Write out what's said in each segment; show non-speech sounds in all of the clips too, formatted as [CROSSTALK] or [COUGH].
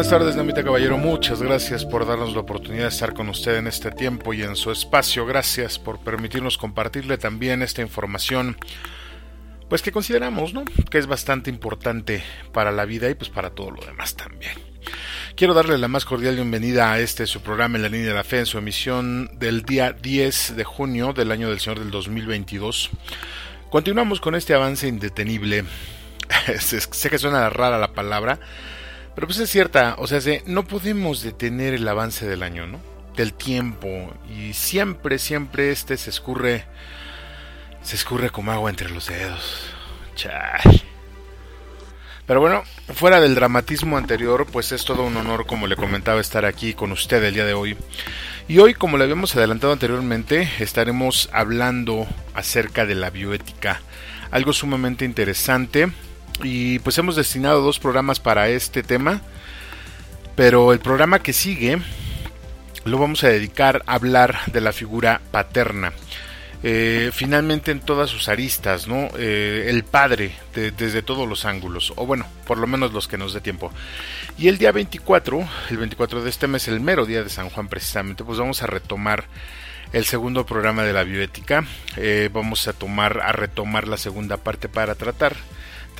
Buenas tardes, Namita Caballero. Muchas gracias por darnos la oportunidad de estar con usted en este tiempo y en su espacio. Gracias por permitirnos compartirle también esta información, pues que consideramos, ¿no? Que es bastante importante para la vida y pues para todo lo demás también. Quiero darle la más cordial bienvenida a este su programa en la línea de la fe en su emisión del día 10 de junio del año del Señor del 2022. Continuamos con este avance indetenible. [LAUGHS] sé que suena rara la palabra pero pues es cierta, o sea, no podemos detener el avance del año, ¿no? Del tiempo. Y siempre, siempre este se escurre. Se escurre como agua entre los dedos. Chay. Pero bueno, fuera del dramatismo anterior, pues es todo un honor, como le comentaba, estar aquí con usted el día de hoy. Y hoy, como le habíamos adelantado anteriormente, estaremos hablando acerca de la bioética. Algo sumamente interesante y pues hemos destinado dos programas para este tema. Pero el programa que sigue lo vamos a dedicar a hablar de la figura paterna. Eh, finalmente en todas sus aristas, ¿no? Eh, el padre desde todos los ángulos, o bueno, por lo menos los que nos dé tiempo. Y el día 24, el 24 de este mes, el mero día de San Juan precisamente, pues vamos a retomar el segundo programa de la bioética. Eh, vamos a tomar, a retomar la segunda parte para tratar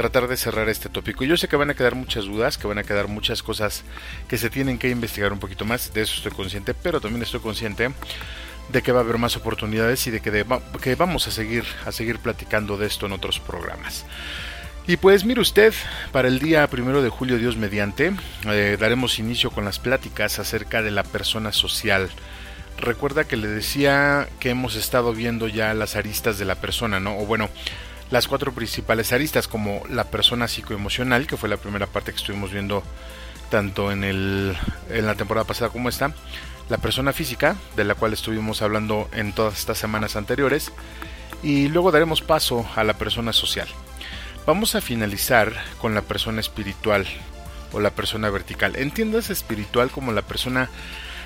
tratar de cerrar este tópico. Yo sé que van a quedar muchas dudas, que van a quedar muchas cosas que se tienen que investigar un poquito más, de eso estoy consciente, pero también estoy consciente de que va a haber más oportunidades y de que, que vamos a seguir, a seguir platicando de esto en otros programas. Y pues mire usted, para el día primero de julio, Dios mediante, eh, daremos inicio con las pláticas acerca de la persona social. Recuerda que le decía que hemos estado viendo ya las aristas de la persona, ¿no? O bueno, las cuatro principales aristas, como la persona psicoemocional, que fue la primera parte que estuvimos viendo tanto en, el, en la temporada pasada como esta, la persona física, de la cual estuvimos hablando en todas estas semanas anteriores, y luego daremos paso a la persona social. Vamos a finalizar con la persona espiritual o la persona vertical. Entiendas espiritual como la persona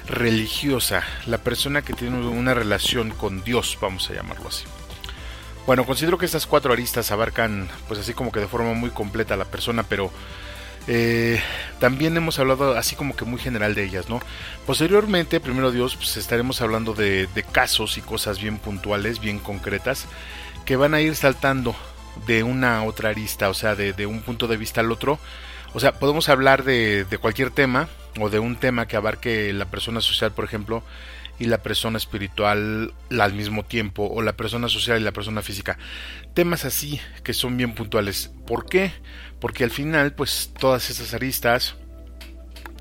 religiosa, la persona que tiene una relación con Dios, vamos a llamarlo así. Bueno, considero que estas cuatro aristas abarcan, pues así como que de forma muy completa a la persona, pero eh, también hemos hablado así como que muy general de ellas, ¿no? Posteriormente, primero Dios, pues estaremos hablando de, casos y cosas bien puntuales, bien concretas, que van a ir saltando de una a otra arista, o sea, de, un punto de vista al otro. O sea, podemos hablar de, de cualquier tema o de un tema que abarque la persona social, por ejemplo, y la persona espiritual al mismo tiempo, o la persona social y la persona física. Temas así que son bien puntuales. ¿Por qué? Porque al final, pues todas esas aristas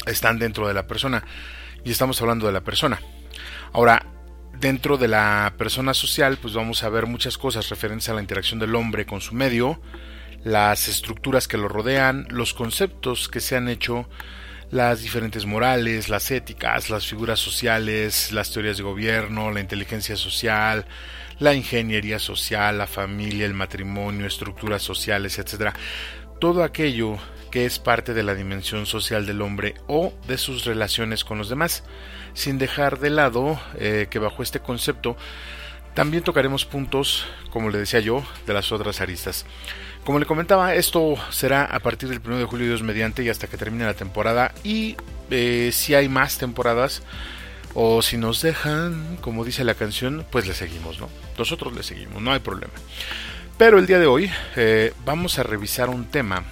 están dentro de la persona y estamos hablando de la persona. Ahora, dentro de la persona social, pues vamos a ver muchas cosas referentes a la interacción del hombre con su medio, las estructuras que lo rodean, los conceptos que se han hecho las diferentes morales, las éticas, las figuras sociales, las teorías de gobierno, la inteligencia social, la ingeniería social, la familia, el matrimonio, estructuras sociales, etc. Todo aquello que es parte de la dimensión social del hombre o de sus relaciones con los demás, sin dejar de lado eh, que bajo este concepto también tocaremos puntos, como le decía yo, de las otras aristas. Como le comentaba, esto será a partir del 1 de julio Dios mediante y hasta que termine la temporada. Y eh, si hay más temporadas o si nos dejan, como dice la canción, pues le seguimos, ¿no? Nosotros le seguimos, no hay problema. Pero el día de hoy eh, vamos a revisar un tema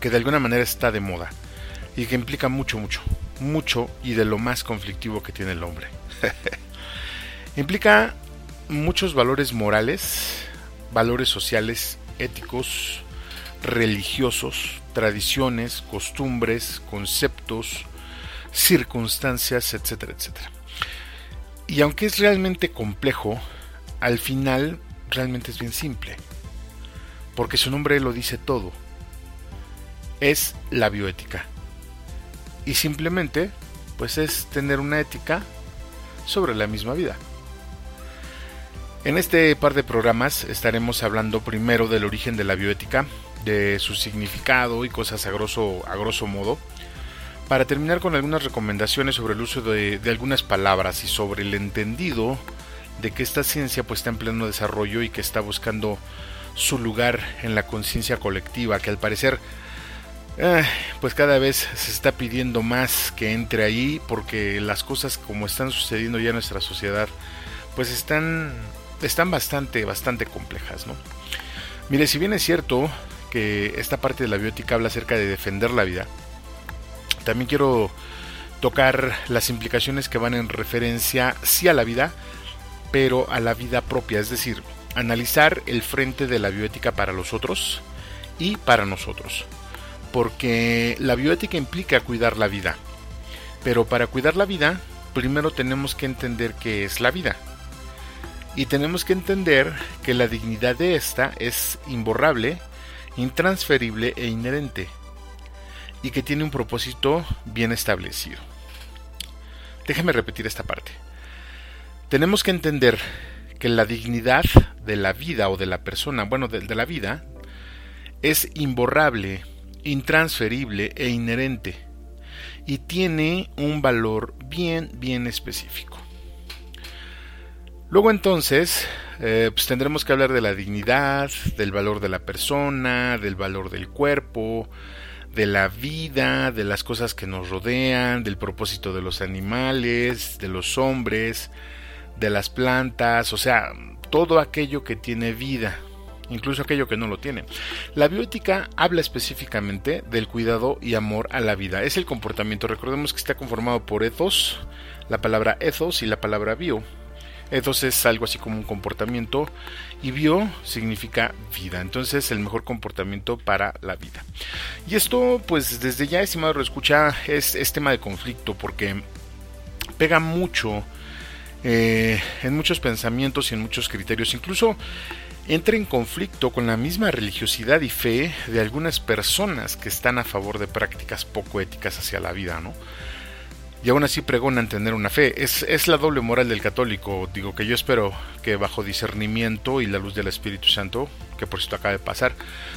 que de alguna manera está de moda y que implica mucho, mucho, mucho y de lo más conflictivo que tiene el hombre. [LAUGHS] implica muchos valores morales, valores sociales éticos, religiosos, tradiciones, costumbres, conceptos, circunstancias, etcétera, etcétera. Y aunque es realmente complejo, al final realmente es bien simple, porque su nombre lo dice todo. es la bioética. Y simplemente, pues es tener una ética sobre la misma vida. En este par de programas estaremos hablando primero del origen de la bioética, de su significado y cosas a grosso, modo, para terminar con algunas recomendaciones sobre el uso de, de, algunas palabras y sobre el entendido de que esta ciencia pues está en pleno desarrollo y que está buscando su lugar en la conciencia colectiva, que al parecer eh, pues cada vez se está pidiendo más que entre ahí porque las cosas como están sucediendo ya en nuestra sociedad pues están están bastante bastante complejas no mire si bien es cierto que esta parte de la biótica habla acerca de defender la vida también quiero tocar las implicaciones que van en referencia sí a la vida pero a la vida propia es decir analizar el frente de la bioética para los otros y para nosotros porque la bioética implica cuidar la vida. Pero para cuidar la vida, primero tenemos que entender qué es la vida. Y tenemos que entender que la dignidad de esta es imborrable, intransferible e inherente. Y que tiene un propósito bien establecido. Déjame repetir esta parte. Tenemos que entender que la dignidad de la vida o de la persona, bueno, de, de la vida, es imborrable, intransferible e inherente y tiene un valor bien, bien específico. Luego entonces, eh, pues tendremos que hablar de la dignidad, del valor de la persona, del valor del cuerpo, de la vida, de las cosas que nos rodean, del propósito de los animales, de los hombres, de las plantas, o sea, todo aquello que tiene vida incluso aquello que no lo tiene. La bioética habla específicamente del cuidado y amor a la vida. Es el comportamiento. Recordemos que está conformado por ethos, la palabra ethos y la palabra bio. Ethos es algo así como un comportamiento y bio significa vida. Entonces el mejor comportamiento para la vida. Y esto pues desde ya, estimado escucha, es, es tema de conflicto porque pega mucho eh, en muchos pensamientos y en muchos criterios. Incluso entra en conflicto con la misma religiosidad y fe de algunas personas que están a favor de prácticas poco éticas hacia la vida, ¿no? Y aún así pregonan tener una fe. Es, es la doble moral del católico. Digo que yo espero que bajo discernimiento y la luz del Espíritu Santo, que por cierto acaba de pasar,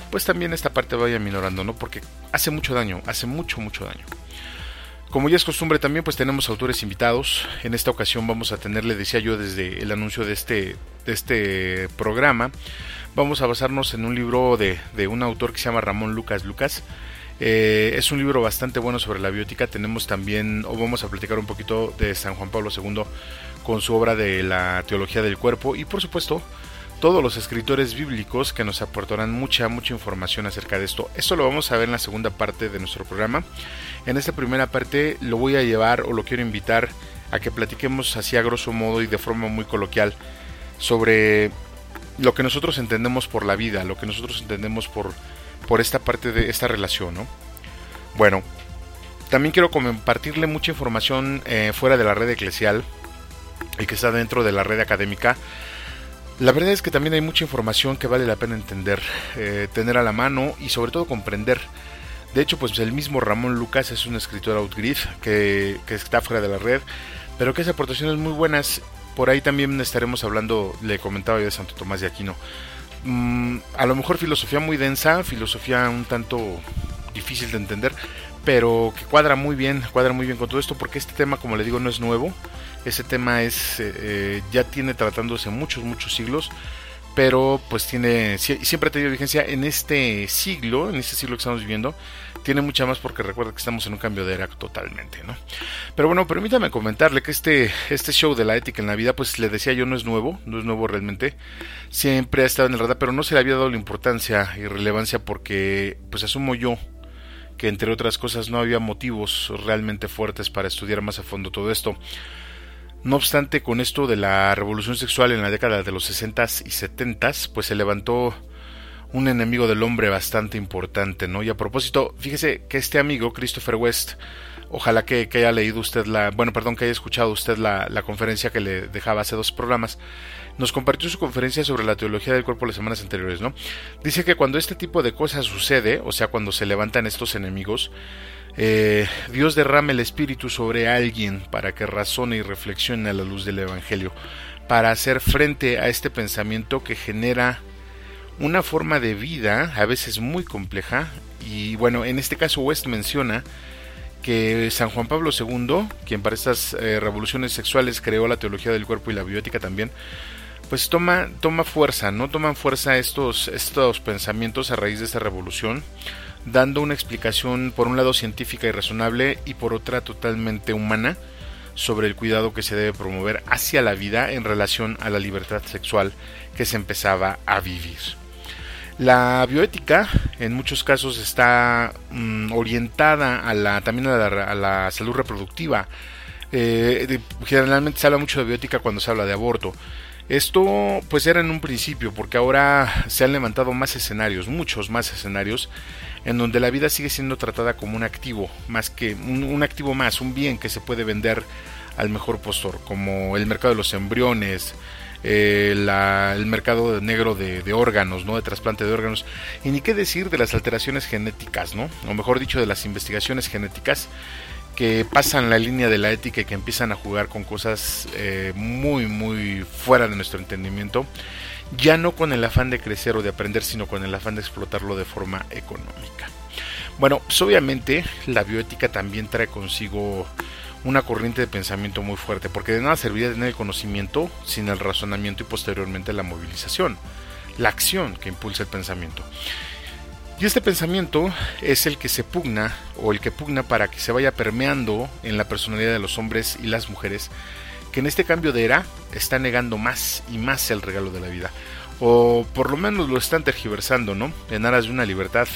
pues también esta parte vaya minorando, ¿no? Porque hace mucho daño, hace mucho, mucho daño. Como ya es costumbre también pues tenemos autores invitados. En esta ocasión vamos a tenerle, decía yo desde el anuncio de este, de este programa, vamos a basarnos en un libro de, de un autor que se llama Ramón Lucas Lucas. Eh, es un libro bastante bueno sobre la biótica. Tenemos también, o vamos a platicar un poquito de San Juan Pablo II con su obra de la teología del cuerpo y por supuesto todos los escritores bíblicos que nos aportarán mucha, mucha información acerca de esto. Esto lo vamos a ver en la segunda parte de nuestro programa. En esta primera parte lo voy a llevar o lo quiero invitar a que platiquemos así a grosso modo y de forma muy coloquial sobre lo que nosotros entendemos por la vida, lo que nosotros entendemos por, por esta parte de esta relación, ¿no? Bueno, también quiero compartirle mucha información eh, fuera de la red eclesial y que está dentro de la red académica la verdad es que también hay mucha información que vale la pena entender, eh, tener a la mano y sobre todo comprender. De hecho, pues el mismo Ramón Lucas es un escritor outgriff que, que está fuera de la red, pero que hace aportaciones muy buenas. Por ahí también estaremos hablando, le comentaba yo de Santo Tomás de Aquino. Mm, a lo mejor filosofía muy densa, filosofía un tanto difícil de entender, pero que cuadra muy bien, cuadra muy bien con todo esto, porque este tema, como le digo, no es nuevo. Ese tema es eh, eh, ya tiene tratándose muchos, muchos siglos, pero pues tiene siempre ha tenido vigencia en este siglo, en este siglo que estamos viviendo, tiene mucha más porque recuerda que estamos en un cambio de era totalmente, ¿no? Pero bueno, permítame comentarle que este, este show de la ética en la vida, pues le decía yo, no es nuevo, no es nuevo realmente, siempre ha estado en el radar, pero no se le había dado la importancia y relevancia porque, pues asumo yo, que entre otras cosas no había motivos realmente fuertes para estudiar más a fondo todo esto. No obstante, con esto de la revolución sexual en la década de los 60s y 70s, pues se levantó un enemigo del hombre bastante importante, ¿no? Y a propósito, fíjese que este amigo, Christopher West, ojalá que, haya leído usted la, bueno, perdón, que haya escuchado usted la, la, conferencia que le dejaba hace dos programas, nos compartió su conferencia sobre la teología del cuerpo las semanas anteriores, ¿no? Dice que cuando este tipo de cosas sucede, o sea, cuando se levantan estos enemigos, eh, Dios derrama el Espíritu sobre alguien para que razone y reflexione a la luz del Evangelio, para hacer frente a este pensamiento que genera una forma de vida a veces muy compleja y bueno, en este caso West menciona que San Juan Pablo II, quien para estas eh, revoluciones sexuales creó la teología del cuerpo y la bioética también, pues toma, toma fuerza, ¿no? Toman fuerza estos, estos pensamientos a raíz de esta revolución, dando una explicación por un lado científica y razonable y por otra totalmente humana sobre el cuidado que se debe promover hacia la vida en relación a la libertad sexual que se empezaba a vivir. La bioética en muchos casos está mm, orientada a la, también a la, salud reproductiva. Eh, generalmente se habla mucho de bioética cuando se habla de aborto. Esto pues era en un principio, porque ahora se han levantado más escenarios, muchos más escenarios, en donde la vida sigue siendo tratada como un activo, más que un activo más, un bien que se puede vender al mejor postor, como el mercado de los embriones, eh, el mercado negro de, órganos, ¿no? de trasplante de órganos, y ni qué decir de las alteraciones genéticas, ¿no? o mejor dicho, de las investigaciones genéticas que pasan la línea de la ética y que empiezan a jugar con cosas eh, muy, muy fuera de nuestro entendimiento, ya no con el afán de crecer o de aprender, sino con el afán de explotarlo de forma económica. Bueno, pues obviamente la bioética también trae consigo una corriente de pensamiento muy fuerte, porque de nada serviría tener el conocimiento sin el razonamiento y posteriormente la movilización, la acción que impulsa el pensamiento. Y este pensamiento es el que se pugna o el que pugna para que se vaya permeando en la personalidad de los hombres y las mujeres que en este cambio de era está negando más y más el regalo de la vida. O por lo menos lo están tergiversando, ¿no? En aras de una libertad,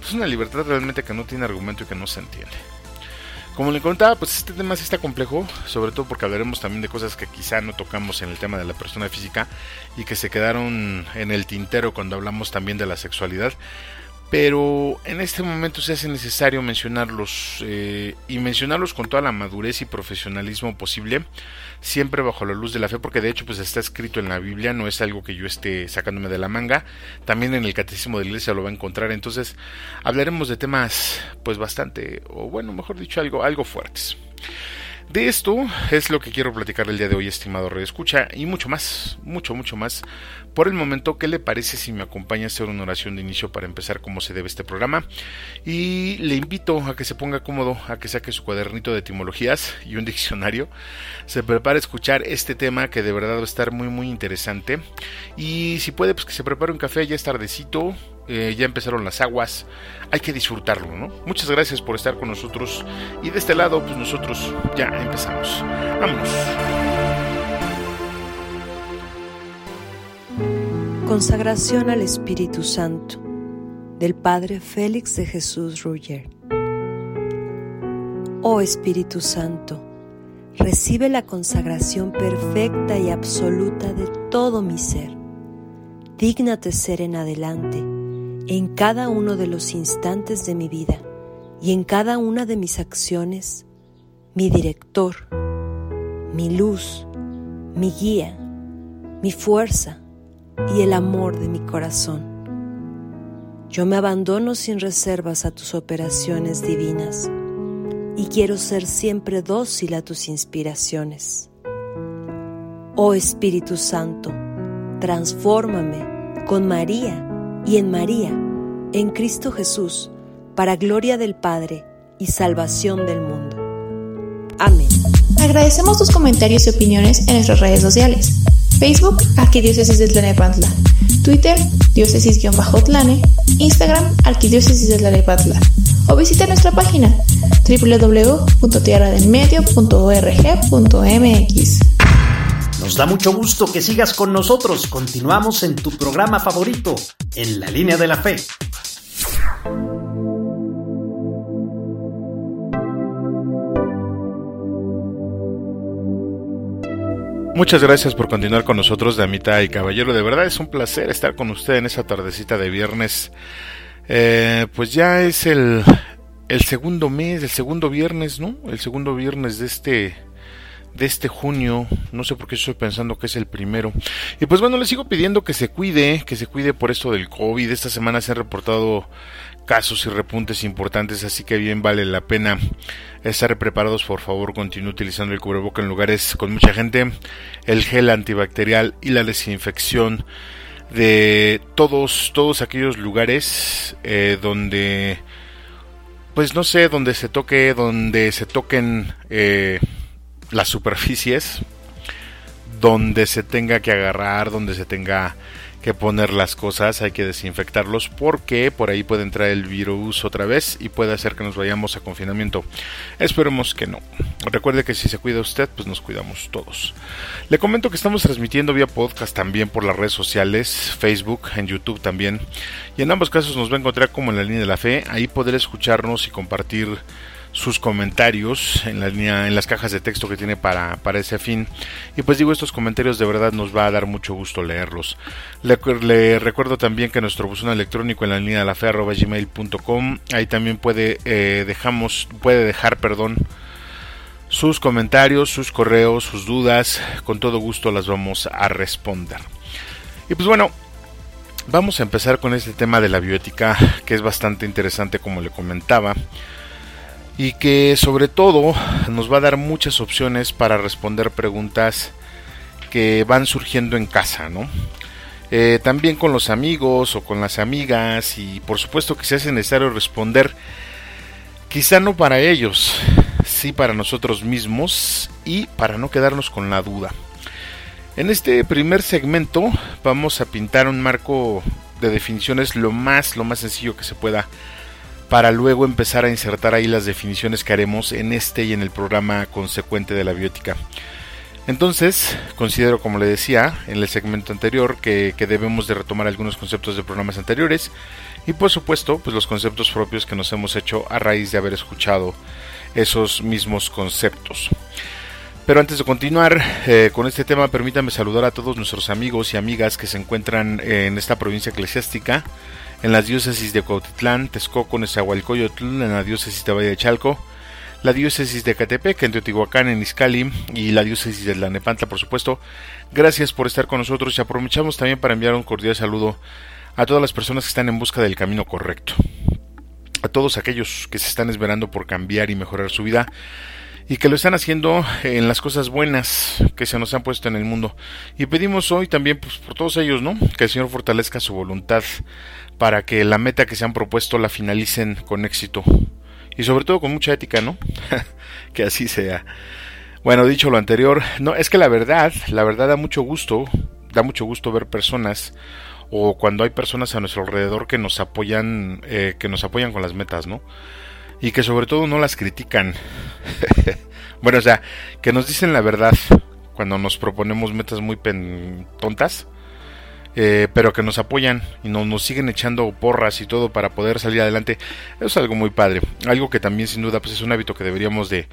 pues una libertad realmente que no tiene argumento y que no se entiende. Como le contaba, pues este tema sí está complejo, sobre todo porque hablaremos también de cosas que quizá no tocamos en el tema de la persona física y que se quedaron en el tintero cuando hablamos también de la sexualidad pero en este momento se hace necesario mencionarlos eh, y mencionarlos con toda la madurez y profesionalismo posible, siempre bajo la luz de la fe, porque de hecho pues está escrito en la Biblia, no es algo que yo esté sacándome de la manga, también en el Catecismo de la Iglesia lo va a encontrar, entonces hablaremos de temas pues bastante, o bueno, mejor dicho, algo, algo fuertes. De esto es lo que quiero platicar el día de hoy, estimado Rey Escucha, y mucho más, mucho, mucho más. Por el momento, ¿qué le parece si me acompaña a hacer una oración de inicio para empezar como se debe este programa? Y le invito a que se ponga cómodo, a que saque su cuadernito de etimologías y un diccionario, se prepare a escuchar este tema que de verdad va a estar muy, muy interesante. Y si puede, pues que se prepare un café, ya es tardecito, eh, ya empezaron las aguas, hay que disfrutarlo, ¿no? Muchas gracias por estar con nosotros y de este lado, pues nosotros ya empezamos. Vámonos. Consagración al Espíritu Santo del Padre Félix de Jesús Ruyer. Oh Espíritu Santo, recibe la consagración perfecta y absoluta de todo mi ser. Dígnate ser en adelante en cada uno de los instantes de mi vida y en cada una de mis acciones, mi director, mi luz, mi guía, mi fuerza y el amor de mi corazón. Yo me abandono sin reservas a tus operaciones divinas y quiero ser siempre dócil a tus inspiraciones. Oh Espíritu Santo, transfórmame con María y en María, en Cristo Jesús, para gloria del Padre y salvación del mundo. Amén. Agradecemos tus comentarios y opiniones en nuestras redes sociales. Facebook, Arquidiócesis de Tlanepantla. Twitter, diócesis-tlane. Instagram, Arquidiócesis de Tlanepantla. O visita nuestra página www.tierradelmedio.org.mx. Nos da mucho gusto que sigas con nosotros. Continuamos en tu programa favorito, En la línea de la fe. Muchas gracias por continuar con nosotros, Damita y Caballero. De verdad es un placer estar con usted en esa tardecita de viernes. Eh, pues ya es el segundo mes, el segundo viernes, ¿no? El segundo viernes de este de este junio. No sé por qué estoy pensando que es el primero. Y pues bueno, le sigo pidiendo que se cuide, que se cuide por esto del COVID. Esta semana se han reportado casos y repuntes importantes, así que bien vale la pena estar preparados. Por favor, continúe utilizando el cubreboca en lugares con mucha gente, el gel antibacterial y la desinfección de todos todos aquellos lugares eh, donde pues no sé donde se toque donde se toquen eh, las superficies donde se tenga que agarrar, donde se tenga que poner las cosas, hay que desinfectarlos porque por ahí puede entrar el virus otra vez y puede hacer que nos vayamos a confinamiento. Esperemos que no. Recuerde que si se cuida usted, pues nos cuidamos todos. Le comento que estamos transmitiendo vía podcast también por las redes sociales, Facebook, en YouTube también. Y en ambos casos nos va a encontrar como en la línea de la fe. Ahí poder escucharnos y compartir sus comentarios en la línea, en las cajas de texto que tiene para, para ese fin. Y pues digo, estos comentarios de verdad nos va a dar mucho gusto leerlos. Le, recuerdo también que nuestro buzón electrónico en la línea de la ahí también puede, eh, dejamos, puede dejar, perdón, sus comentarios, sus correos, sus dudas, con todo gusto las vamos a responder. Y pues bueno, vamos a empezar con este tema de la bioética, que es bastante interesante como le comentaba y que sobre todo nos va a dar muchas opciones para responder preguntas que van surgiendo en casa, ¿no? Eh, también con los amigos o con las amigas y por supuesto que se hace necesario responder quizá no para ellos, sí para nosotros mismos y para no quedarnos con la duda. En este primer segmento vamos a pintar un marco de definiciones lo más lo más sencillo que se pueda para luego empezar a insertar ahí las definiciones que haremos en este y en el programa consecuente de la biótica. Entonces, considero, como le decía en el segmento anterior, que, debemos de retomar algunos conceptos de programas anteriores y por supuesto, pues los conceptos propios que nos hemos hecho a raíz de haber escuchado esos mismos conceptos. Pero antes de continuar eh, con este tema, permítame saludar a todos nuestros amigos y amigas que se encuentran en esta provincia eclesiástica en las diócesis de Cuautitlán, Texcoco, Nezahualcóyotl, en la diócesis de Valle de Chalco, la diócesis de Catepec, en Teotihuacán, en Izcali y la diócesis de La Nepantla, por supuesto. Gracias por estar con nosotros y aprovechamos también para enviar un cordial saludo a todas las personas que están en busca del camino correcto. A todos aquellos que se están esperando por cambiar y mejorar su vida y que lo están haciendo en las cosas buenas que se nos han puesto en el mundo. Y pedimos hoy también pues, por todos ellos, ¿no? Que el Señor fortalezca su voluntad para que la meta que se han propuesto la finalicen con éxito. Y sobre todo con mucha ética, ¿no? [LAUGHS] que así sea. Bueno, dicho lo anterior, no, es que la verdad, la verdad da mucho gusto, da mucho gusto ver personas o cuando hay personas a nuestro alrededor que nos apoyan, eh, que nos apoyan con las metas, ¿no? Y que sobre todo no las critican. [LAUGHS] bueno, o sea, que nos dicen la verdad cuando nos proponemos metas muy tontas eh, pero que nos apoyan y nos, nos siguen echando porras y todo para poder salir adelante. Eso es algo muy padre, algo que también sin duda pues es un hábito que deberíamos de,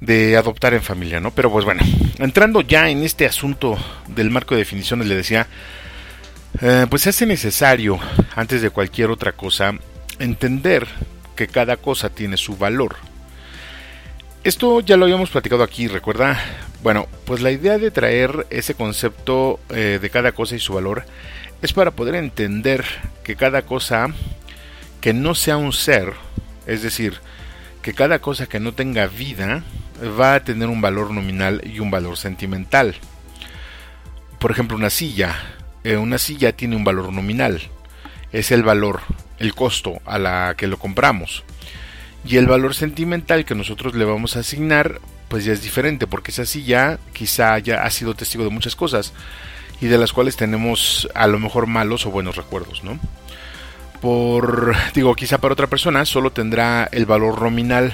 de adoptar en familia, ¿no? Pero pues bueno, entrando ya en este asunto del marco de definiciones, le decía, eh, pues hace necesario, antes de cualquier otra cosa, entender que cada cosa tiene su valor. Esto ya lo habíamos platicado aquí, ¿recuerda? Bueno, pues la idea de traer ese concepto eh, de cada cosa y su valor es para poder entender que cada cosa que no sea un ser, es decir, que cada cosa que no tenga vida va a tener un valor nominal y un valor sentimental. Por ejemplo, una silla. Eh, una silla tiene un valor nominal. Es el valor, el costo a la que lo compramos. Y el valor sentimental que nosotros le vamos a asignar pues ya es diferente, porque esa silla quizá ya ha sido testigo de muchas cosas y de las cuales tenemos a lo mejor malos o buenos recuerdos, ¿no? Por, digo, quizá para otra persona solo tendrá el valor nominal,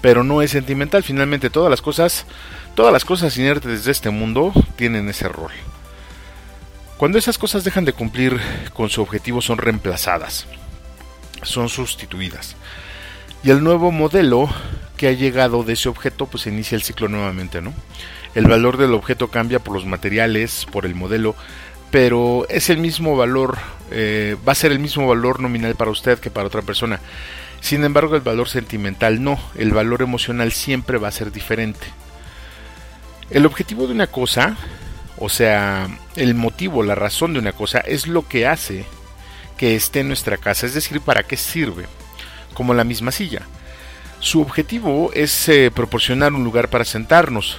pero no es sentimental. Finalmente todas las cosas, todas las cosas inertes de este mundo tienen ese rol. Cuando esas cosas dejan de cumplir con su objetivo son reemplazadas, son sustituidas. Y el nuevo modelo ha llegado de ese objeto, pues inicia el ciclo nuevamente, ¿no? El valor del objeto cambia por los materiales, por el modelo, pero es el mismo valor, eh, va a ser el mismo valor nominal para usted que para otra persona. Sin embargo, el valor sentimental no, el valor emocional siempre va a ser diferente. El objetivo de una cosa, o sea, el motivo, la razón de una cosa, es lo que hace que esté en nuestra casa, es decir, para qué sirve, como la misma silla. Su objetivo es eh, proporcionar un lugar para sentarnos,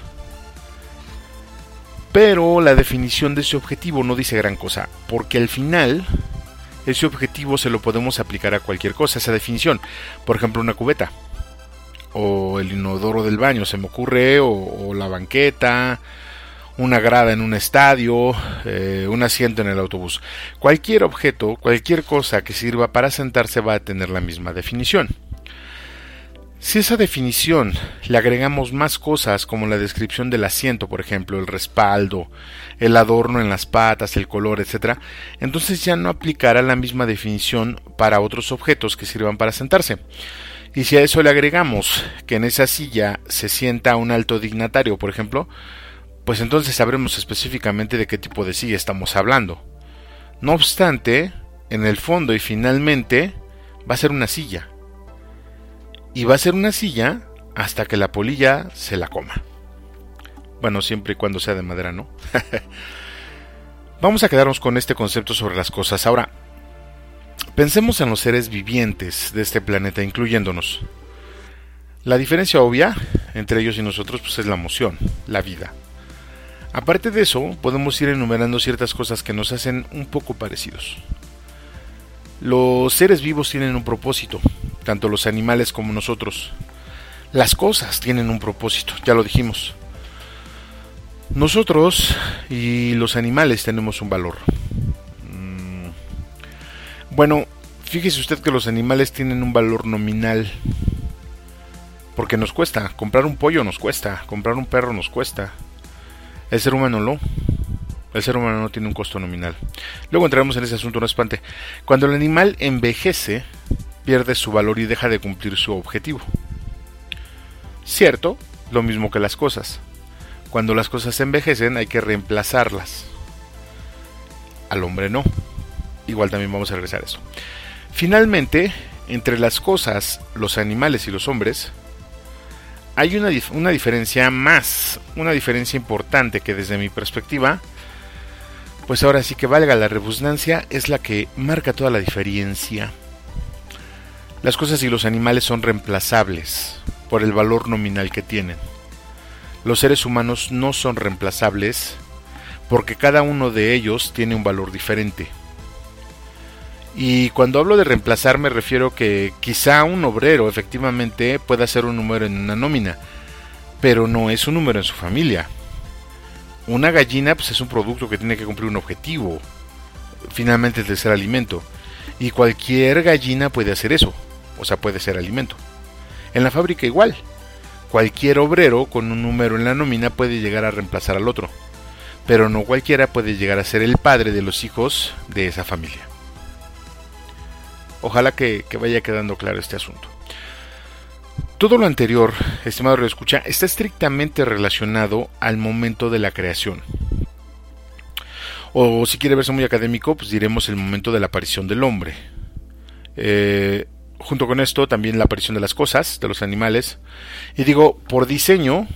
pero la definición de ese objetivo no dice gran cosa, porque al final ese objetivo se lo podemos aplicar a cualquier cosa, esa definición. Por ejemplo, una cubeta, o el inodoro del baño, se me ocurre, o, la banqueta, una grada en un estadio, eh, un asiento en el autobús. Cualquier objeto, cualquier cosa que sirva para sentarse va a tener la misma definición. Si esa definición le agregamos más cosas como la descripción del asiento, por ejemplo, el respaldo, el adorno en las patas, el color, etc., entonces ya no aplicará la misma definición para otros objetos que sirvan para sentarse. Y si a eso le agregamos que en esa silla se sienta un alto dignatario, por ejemplo, pues entonces sabremos específicamente de qué tipo de silla estamos hablando. No obstante, en el fondo y finalmente va a ser una silla y va a ser una silla hasta que la polilla se la coma. Bueno, siempre y cuando sea de madera, ¿no? [LAUGHS] Vamos a quedarnos con este concepto sobre las cosas. Ahora, pensemos en los seres vivientes de este planeta, incluyéndonos. La diferencia obvia entre ellos y nosotros pues, es la emoción, la vida. Aparte de eso, podemos ir enumerando ciertas cosas que nos hacen un poco parecidos. Los seres vivos tienen un propósito, tanto los animales como nosotros. Las cosas tienen un propósito, ya lo dijimos. Nosotros y los animales tenemos un valor. Mm. Bueno, fíjese usted que los animales tienen un valor nominal. Porque nos cuesta. Comprar un pollo nos cuesta. Comprar un perro nos cuesta. El ser humano no. El ser humano no tiene un costo nominal. Luego entraremos en ese asunto, no espante. Cuando el animal envejece, pierde su valor y deja de cumplir su objetivo. Cierto, lo mismo que las cosas. Cuando las cosas envejecen hay que reemplazarlas. Al hombre no. Igual también vamos a regresar a eso. Finalmente, entre las cosas, los animales y los hombres, hay una, una diferencia más, una diferencia importante que desde mi perspectiva, pues ahora sí que valga la redundancia, es la que marca toda la diferencia. Las cosas y los animales son reemplazables por el valor nominal que tienen. Los seres humanos no son reemplazables porque cada uno de ellos tiene un valor diferente. Y cuando hablo de reemplazar me refiero que quizá un obrero efectivamente pueda ser un número en una nómina, pero no es un número en su familia. Una gallina pues es un producto que tiene que cumplir un objetivo, finalmente es de ser alimento, y cualquier gallina puede hacer eso o sea, puede ser alimento. En la fábrica igual. Cualquier obrero con un número en la nómina puede llegar a reemplazar al otro, pero no cualquiera puede llegar a ser el padre de los hijos de esa familia. Ojalá que, vaya quedando claro este asunto. Todo lo anterior, estimado escucha, está estrictamente relacionado al momento de la creación. O si quiere verse muy académico, pues diremos el momento de la aparición del hombre. Eh, junto con esto también la aparición de las cosas, de los animales. Y digo, por diseño,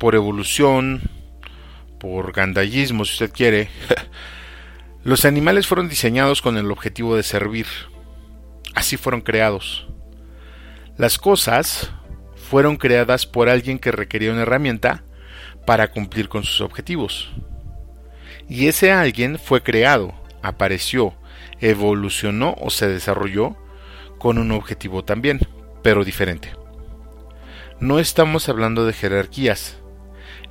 por evolución, por gandallismo, si usted quiere, [LAUGHS] los animales fueron diseñados con el objetivo de servir. Así fueron creados. Las cosas fueron creadas por alguien que requería una herramienta para cumplir con sus objetivos. Y ese alguien fue creado, apareció, evolucionó o se desarrolló con un objetivo también, pero diferente. No estamos hablando de jerarquías,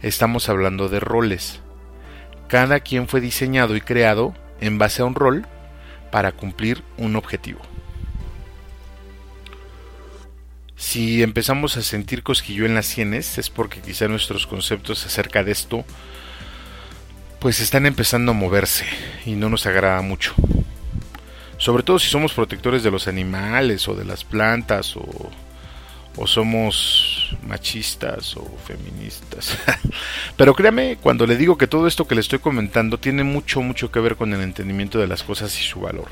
estamos hablando de roles. Cada quien fue diseñado y creado en base a un rol para cumplir un objetivo. Si empezamos a sentir cosquillo en las sienes es porque quizá nuestros conceptos acerca de esto pues están empezando a moverse y no nos agrada mucho sobre todo si somos protectores de los animales o de las plantas o, somos machistas o feministas. [LAUGHS] Pero créame cuando le digo que todo esto que le estoy comentando tiene mucho, mucho que ver con el entendimiento de las cosas y su valor.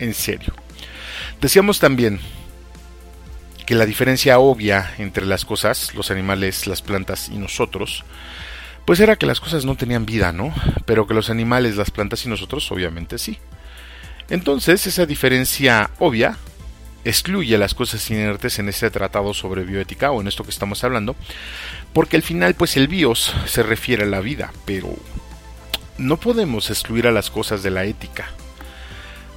En serio. Decíamos también que la diferencia obvia entre las cosas, los animales, las plantas y nosotros, pues era que las cosas no tenían vida, ¿no? Pero que los animales, las plantas y nosotros obviamente sí. Entonces, esa diferencia obvia excluye las cosas inertes en este tratado sobre bioética o en esto que estamos hablando, porque al final pues el bios se refiere a la vida, pero no podemos excluir a las cosas de la ética,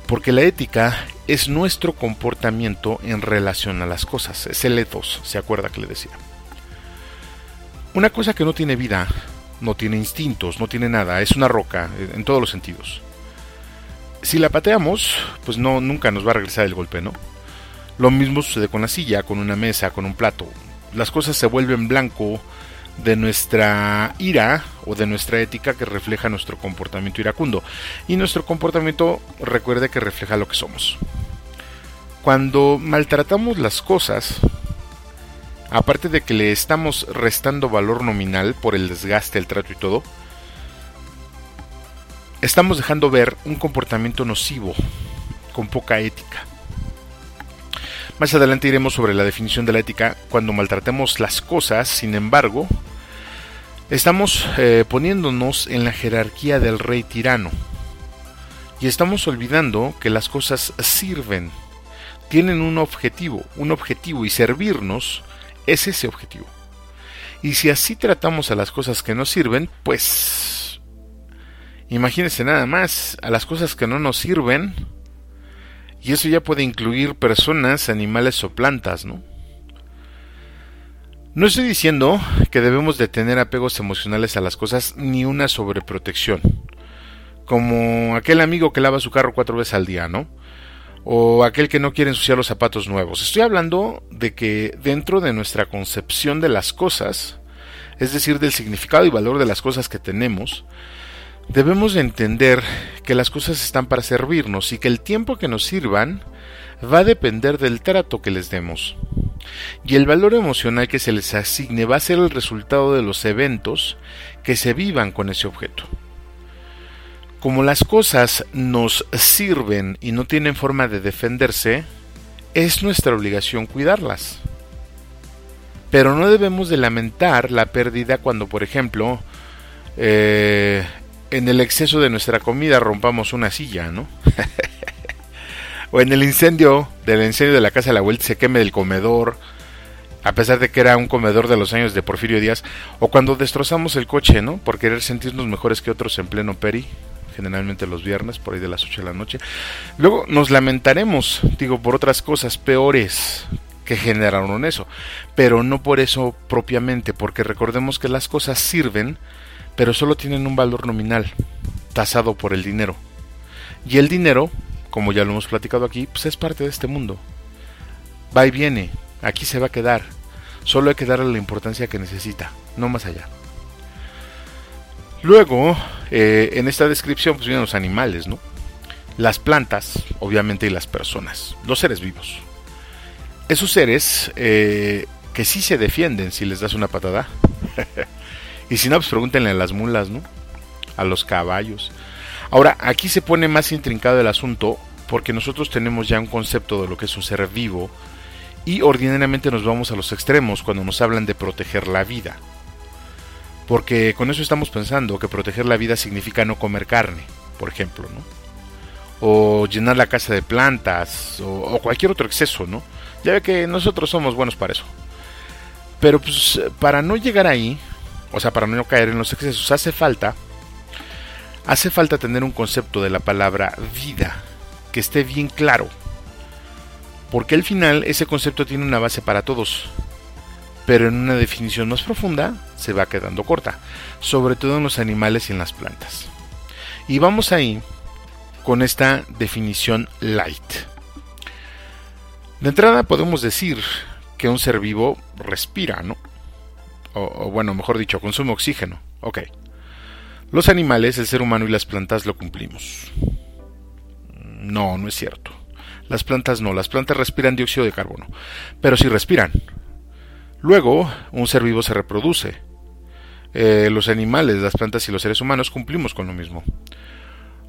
porque la ética es nuestro comportamiento en relación a las cosas, es el ethos, se acuerda que le decía. Una cosa que no tiene vida, no tiene instintos, no tiene nada, es una roca en todos los sentidos. Si la pateamos, pues no nunca nos va a regresar el golpe, ¿no? Lo mismo sucede con la silla, con una mesa, con un plato. Las cosas se vuelven blanco de nuestra ira o de nuestra ética que refleja nuestro comportamiento iracundo. Y nuestro comportamiento recuerde que refleja lo que somos. Cuando maltratamos las cosas, aparte de que le estamos restando valor nominal por el desgaste, el trato y todo, estamos dejando ver un comportamiento nocivo, con poca ética. Más adelante iremos sobre la definición de la ética cuando maltratemos las cosas, sin embargo, estamos eh, poniéndonos en la jerarquía del rey tirano y estamos olvidando que las cosas sirven, tienen un objetivo, un objetivo y servirnos es ese objetivo. Y si así tratamos a las cosas que nos sirven, pues imagínense nada más, a las cosas que no nos sirven, y eso ya puede incluir personas, animales o plantas, ¿no? No estoy diciendo que debemos de tener apegos emocionales a las cosas ni una sobreprotección. Como aquel amigo que lava su carro cuatro veces al día, ¿no? O aquel que no quiere ensuciar los zapatos nuevos. Estoy hablando de que dentro de nuestra concepción de las cosas, es decir, del significado y valor de las cosas que tenemos, Debemos entender que las cosas están para servirnos y que el tiempo que nos sirvan va a depender del trato que les demos. Y el valor emocional que se les asigne va a ser el resultado de los eventos que se vivan con ese objeto. Como las cosas nos sirven y no tienen forma de defenderse, es nuestra obligación cuidarlas. Pero no debemos de lamentar la pérdida cuando, por ejemplo, eh, en el exceso de nuestra comida rompamos una silla, ¿no? [LAUGHS] o en el incendio, del incendio de la casa de la vuelta se queme el comedor, a pesar de que era un comedor de los años de Porfirio Díaz, o cuando destrozamos el coche, ¿no? Por querer sentirnos mejores que otros en pleno peri, generalmente los viernes, por ahí de las 8 de la noche. Luego nos lamentaremos, digo, por otras cosas peores que generaron eso, pero no por eso propiamente, porque recordemos que las cosas sirven pero solo tienen un valor nominal, tasado por el dinero. Y el dinero, como ya lo hemos platicado aquí, pues es parte de este mundo. Va y viene, aquí se va a quedar. Solo hay que darle la importancia que necesita, no más allá. Luego, eh, en esta descripción pues vienen los animales, ¿no? Las plantas, obviamente, y las personas, los seres vivos. Esos seres eh, que sí se defienden si les das una patada. [LAUGHS] Y si no, pues pregúntenle a las mulas, ¿no? A los caballos. Ahora, aquí se pone más intrincado el asunto porque nosotros tenemos ya un concepto de lo que es un ser vivo y ordinariamente nos vamos a los extremos cuando nos hablan de proteger la vida. Porque con eso estamos pensando que proteger la vida significa no comer carne, por ejemplo, ¿no? O llenar la casa de plantas, o, o cualquier otro exceso, ¿no? Ya ve que nosotros somos buenos para eso. Pero pues para no llegar ahí, o sea, para no caer en los excesos, hace falta, hace falta tener un concepto de la palabra vida esté bien claro. Porque al final ese concepto tiene una base para todos, pero en una definición más profunda se va quedando corta, sobre todo en los animales y en las plantas. Y vamos ahí con esta definición light. De entrada podemos decir que un ser vivo respira, ¿no? o, bueno, mejor dicho, consume oxígeno. Ok. Los animales, el ser humano y las plantas lo cumplimos. No, no es cierto. Las plantas no, las plantas respiran dióxido de carbono, pero sí respiran. Luego, un ser vivo se reproduce. Eh, los animales, las plantas y los seres humanos cumplimos con lo mismo.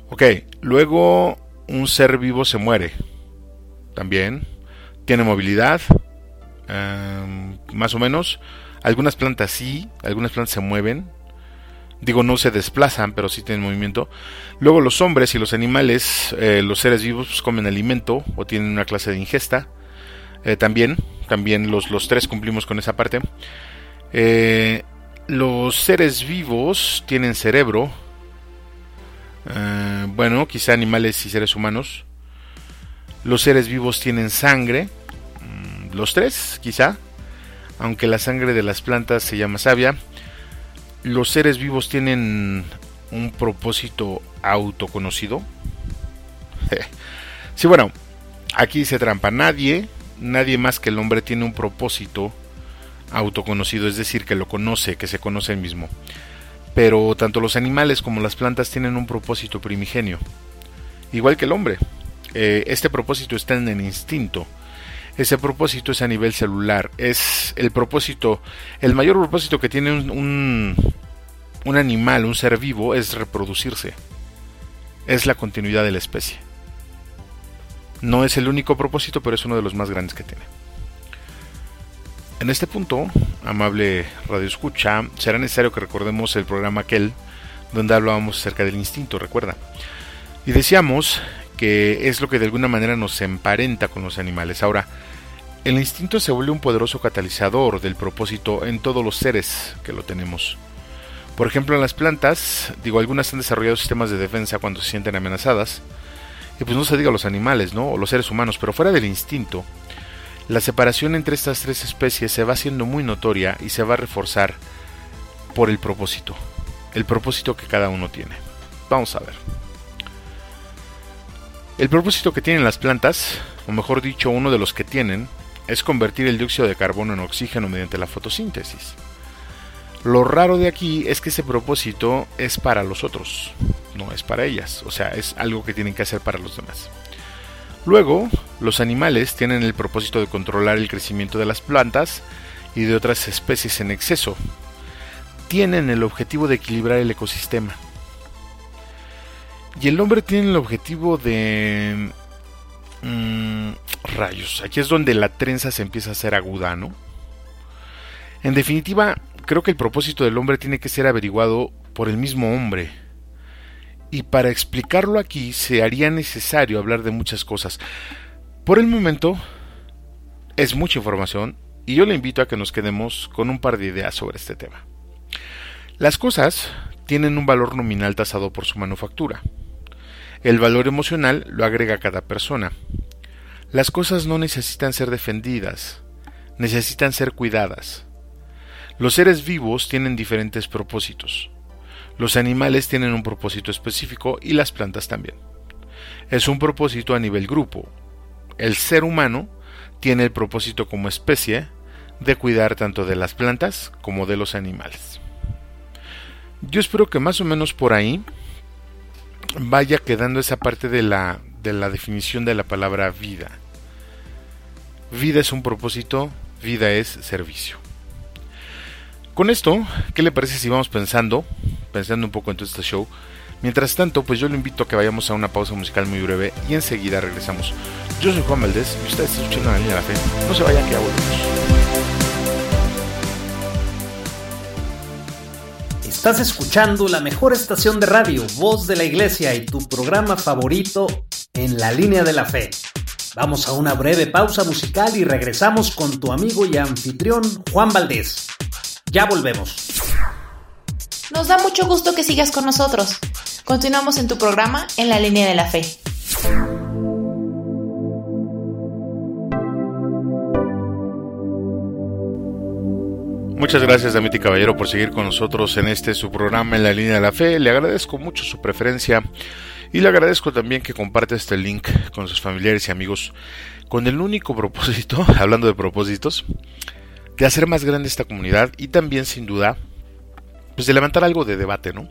Ok, luego un ser vivo se muere. También tiene movilidad, em, más o menos. Algunas plantas sí, algunas plantas se mueven, Digo, no se desplazan, pero sí tienen movimiento. Luego los hombres y los animales, eh, los seres vivos, pues, comen alimento o tienen una clase de ingesta. Eh, también, también los, los tres cumplimos con esa parte. Eh, los seres vivos tienen cerebro. bueno, quizá animales y seres humanos. Los seres vivos tienen sangre. Mm, los tres, quizá. Aunque la sangre de las plantas se llama savia los seres vivos tienen un propósito autoconocido. [LAUGHS] sí, bueno, aquí se trampa. Nadie, nadie más que el hombre tiene un propósito autoconocido, es decir, que lo conoce, que se conoce el mismo. Pero tanto los animales como las plantas tienen un propósito primigenio, igual que el hombre. Eh, este propósito está en el instinto. Ese propósito es a nivel celular. Es el propósito, el mayor propósito que tiene un, un animal, un ser vivo, es reproducirse. Es la continuidad de la especie. No es el único propósito, pero es uno de los más grandes que tiene. En este punto, amable Radio Escucha, será necesario que recordemos el programa aquel donde hablábamos acerca del instinto, recuerda. Y decíamos que es lo que de alguna manera nos emparenta con los animales. Ahora, el instinto se vuelve un poderoso catalizador del propósito en todos los seres que lo tenemos. Por ejemplo, en las plantas, digo, algunas han desarrollado sistemas de defensa cuando se sienten amenazadas. Y pues no se diga los animales, ¿no? O los seres humanos, pero fuera del instinto, la separación entre estas tres especies se va haciendo muy notoria y se va a reforzar por el propósito. El propósito que cada uno tiene. Vamos a ver. El propósito que tienen las plantas, o mejor dicho, uno de los que tienen, es convertir el dióxido de carbono en oxígeno mediante la fotosíntesis. Lo raro de aquí es que ese propósito es para los otros, no es para ellas, o sea, es algo que tienen que hacer para los demás. Luego, los animales tienen el propósito de controlar el crecimiento de las plantas y de otras especies en exceso. Tienen el objetivo de equilibrar el ecosistema. Y el hombre tiene el objetivo de... Mm, rayos, aquí es donde la trenza se empieza a hacer aguda, ¿no? En definitiva, creo que el propósito del hombre tiene que ser averiguado por el mismo hombre. Y para explicarlo aquí se haría necesario hablar de muchas cosas. Por el momento es mucha información y yo le invito a que nos quedemos con un par de ideas sobre este tema. Las cosas tienen un valor nominal tasado por su manufactura. El valor emocional lo agrega cada persona. Las cosas no necesitan ser defendidas, necesitan ser cuidadas. Los seres vivos tienen diferentes propósitos. Los animales tienen un propósito específico y las plantas también. Es un propósito a nivel grupo. El ser humano tiene el propósito como especie de cuidar tanto de las plantas como de los animales. Yo espero que más o menos por ahí vaya quedando esa parte de la, de la definición de la palabra vida. Vida es un propósito, vida es servicio. Con esto, ¿qué le parece si vamos pensando, pensando un poco en todo este show? Mientras tanto, pues yo lo invito a que vayamos a una pausa musical muy breve y enseguida regresamos. Yo soy Juan Valdés y ustedes escuchando la línea de la fe. No se vayan que ya volvemos. Estás escuchando la mejor estación de radio, Voz de la Iglesia y tu programa favorito en la línea de la fe. Vamos a una breve pausa musical y regresamos con tu amigo y anfitrión Juan Valdés. Ya volvemos. Nos da mucho gusto que sigas con nosotros. Continuamos en tu programa En la línea de la fe. Muchas gracias, Damiti Caballero, por seguir con nosotros en este su programa en la línea de la fe. Le agradezco mucho su preferencia y le agradezco también que comparte este link con sus familiares y amigos con el único propósito, [LAUGHS] hablando de propósitos, de hacer más grande esta comunidad y también sin duda pues de levantar algo de debate, ¿no?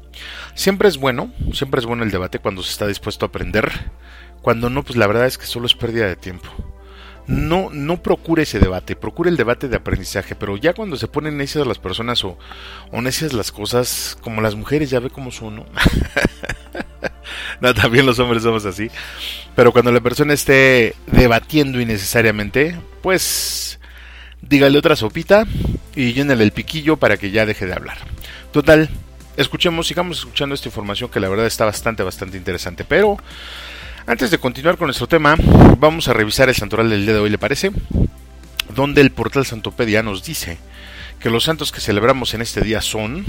Siempre es bueno, siempre es bueno el debate cuando se está dispuesto a aprender, cuando no, pues la verdad es que solo es pérdida de tiempo. No, no procure ese debate, procure el debate de aprendizaje, pero ya cuando se ponen necias las personas o, o necias las cosas, como las mujeres, ya ve cómo son, ¿no? [LAUGHS] no, también los hombres somos así. Pero cuando la persona esté debatiendo innecesariamente, pues dígale otra sopita y llénale el piquillo para que ya deje de hablar. Total, escuchemos, sigamos escuchando esta información que la verdad está bastante, bastante interesante. Pero antes de continuar con nuestro tema, vamos a revisar el santoral del día de hoy, ¿le parece? Donde el portal Santopedia nos dice que los santos que celebramos en este día son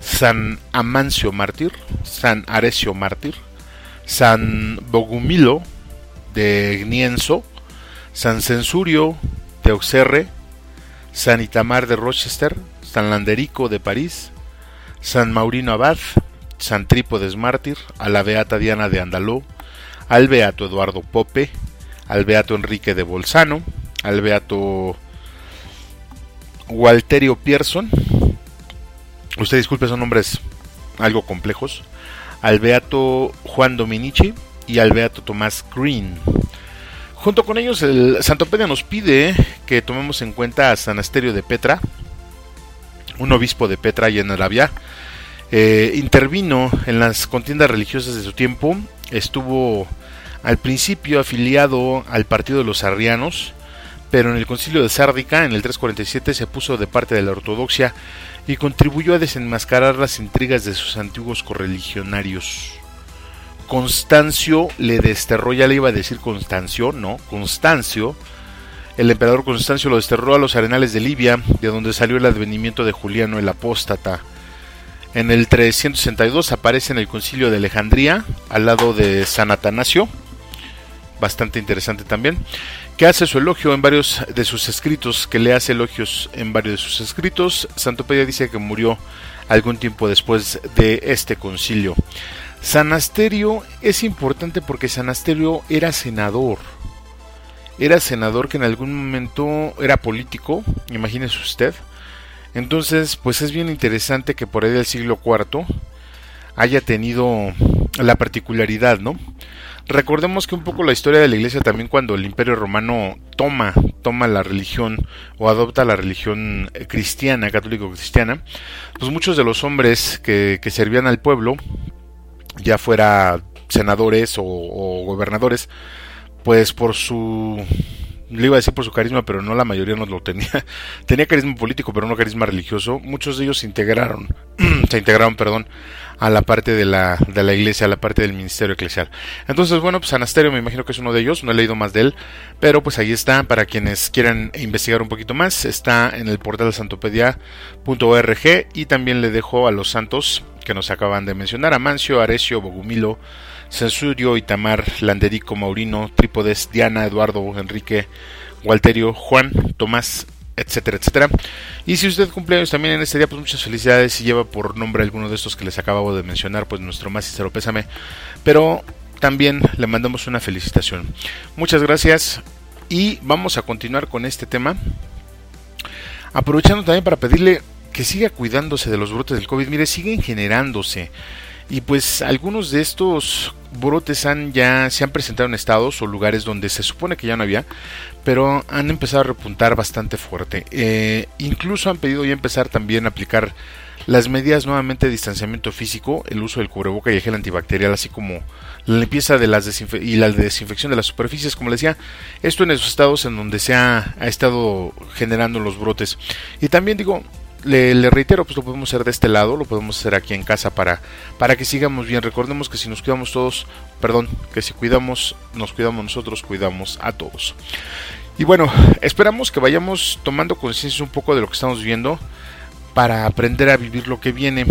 San Amancio Mártir, San Arecio Mártir, San Bogumilo de Gnienzo, San Censurio de Auxerre, San Itamar de Rochester, San Landerico de París, San Maurino Abad, San Trípodes Mártir, a la Beata Diana de Andaló, al Beato Eduardo Pope, al Beato Enrique de Bolzano, al Beato Walterio Pierson, usted disculpe, son nombres algo complejos, al Beato Juan Dominici y al Beato Tomás Green. Junto con ellos, el Santo Pedro nos pide que tomemos en cuenta a San Asterio de Petra, un obispo de Petra y en Arabia. Eh, intervino en las contiendas religiosas de su tiempo, estuvo al principio afiliado al partido de los arrianos, pero en el concilio de Sárdica, en el 347, se puso de parte de la ortodoxia y contribuyó a desenmascarar las intrigas de sus antiguos correligionarios. Constancio le desterró, ya le iba a decir Constancio, no, Constancio. El emperador Constancio lo desterró a los arenales de Libia, de donde salió el advenimiento de Juliano el Apóstata. En el 362 aparece en el concilio de Alejandría, al lado de San Atanasio, bastante interesante también, que hace su elogio en varios de sus escritos, que le hace elogios en varios de sus escritos. Santo Pedia dice que murió algún tiempo después de este concilio. San Asterio es importante porque San Asterio era senador. Era senador que en algún momento era político, imagínese usted. Entonces, pues es bien interesante que por ahí del siglo IV haya tenido la particularidad, ¿no? Recordemos que un poco la historia de la iglesia también cuando el imperio romano toma, toma la religión o adopta la religión cristiana, católico cristiana, pues muchos de los hombres que servían al pueblo ya fuera senadores o, gobernadores, pues por su le iba a decir por su carisma, pero no la mayoría no lo tenía. [LAUGHS] Tenía carisma político, pero no carisma religioso. Muchos de ellos se integraron, [CLEARS THROAT] se integraron, perdón, a la parte de la, de la iglesia, a la parte del ministerio eclesial. Entonces, bueno, pues Anasterio me imagino que es uno de ellos, no he leído más de él, pero pues ahí está, para quienes quieran investigar un poquito más, está en el portal santopedia.org y también le dejo a los santos que nos acaban de mencionar, Amancio, Arecio, Bogumilo, Censurio, Itamar, Landerico, Maurino, Trípodes, Diana, Eduardo, Enrique, Walterio, Juan, Tomás, etcétera, etcétera. Y si usted cumpleaños también en este día, pues muchas felicidades. Si lleva por nombre alguno de estos que les acabo de mencionar, pues nuestro más sincero pésame. Pero también le mandamos una felicitación. Muchas gracias y vamos a continuar con este tema. Aprovechando también para pedirle que siga cuidándose de los brotes del COVID. Mire, siguen generándose. Y pues algunos de estos brotes han ya se han presentado en estados o lugares donde se supone que ya no había, pero han empezado a repuntar bastante fuerte. Eh, incluso han pedido ya empezar también a aplicar las medidas nuevamente de distanciamiento físico, el uso del cubreboca y el gel antibacterial, así como la limpieza de las y la desinfección de las superficies, como le decía, esto en esos estados en donde se ha, ha estado generando los brotes. Y también digo, le, reitero, pues lo podemos hacer de este lado, lo podemos hacer aquí en casa para, para que sigamos bien. Recordemos que si nos cuidamos todos, perdón, que si cuidamos, nos cuidamos nosotros, cuidamos a todos. Y bueno, esperamos que vayamos tomando conciencia un poco de lo que estamos viendo para aprender a vivir lo que viene.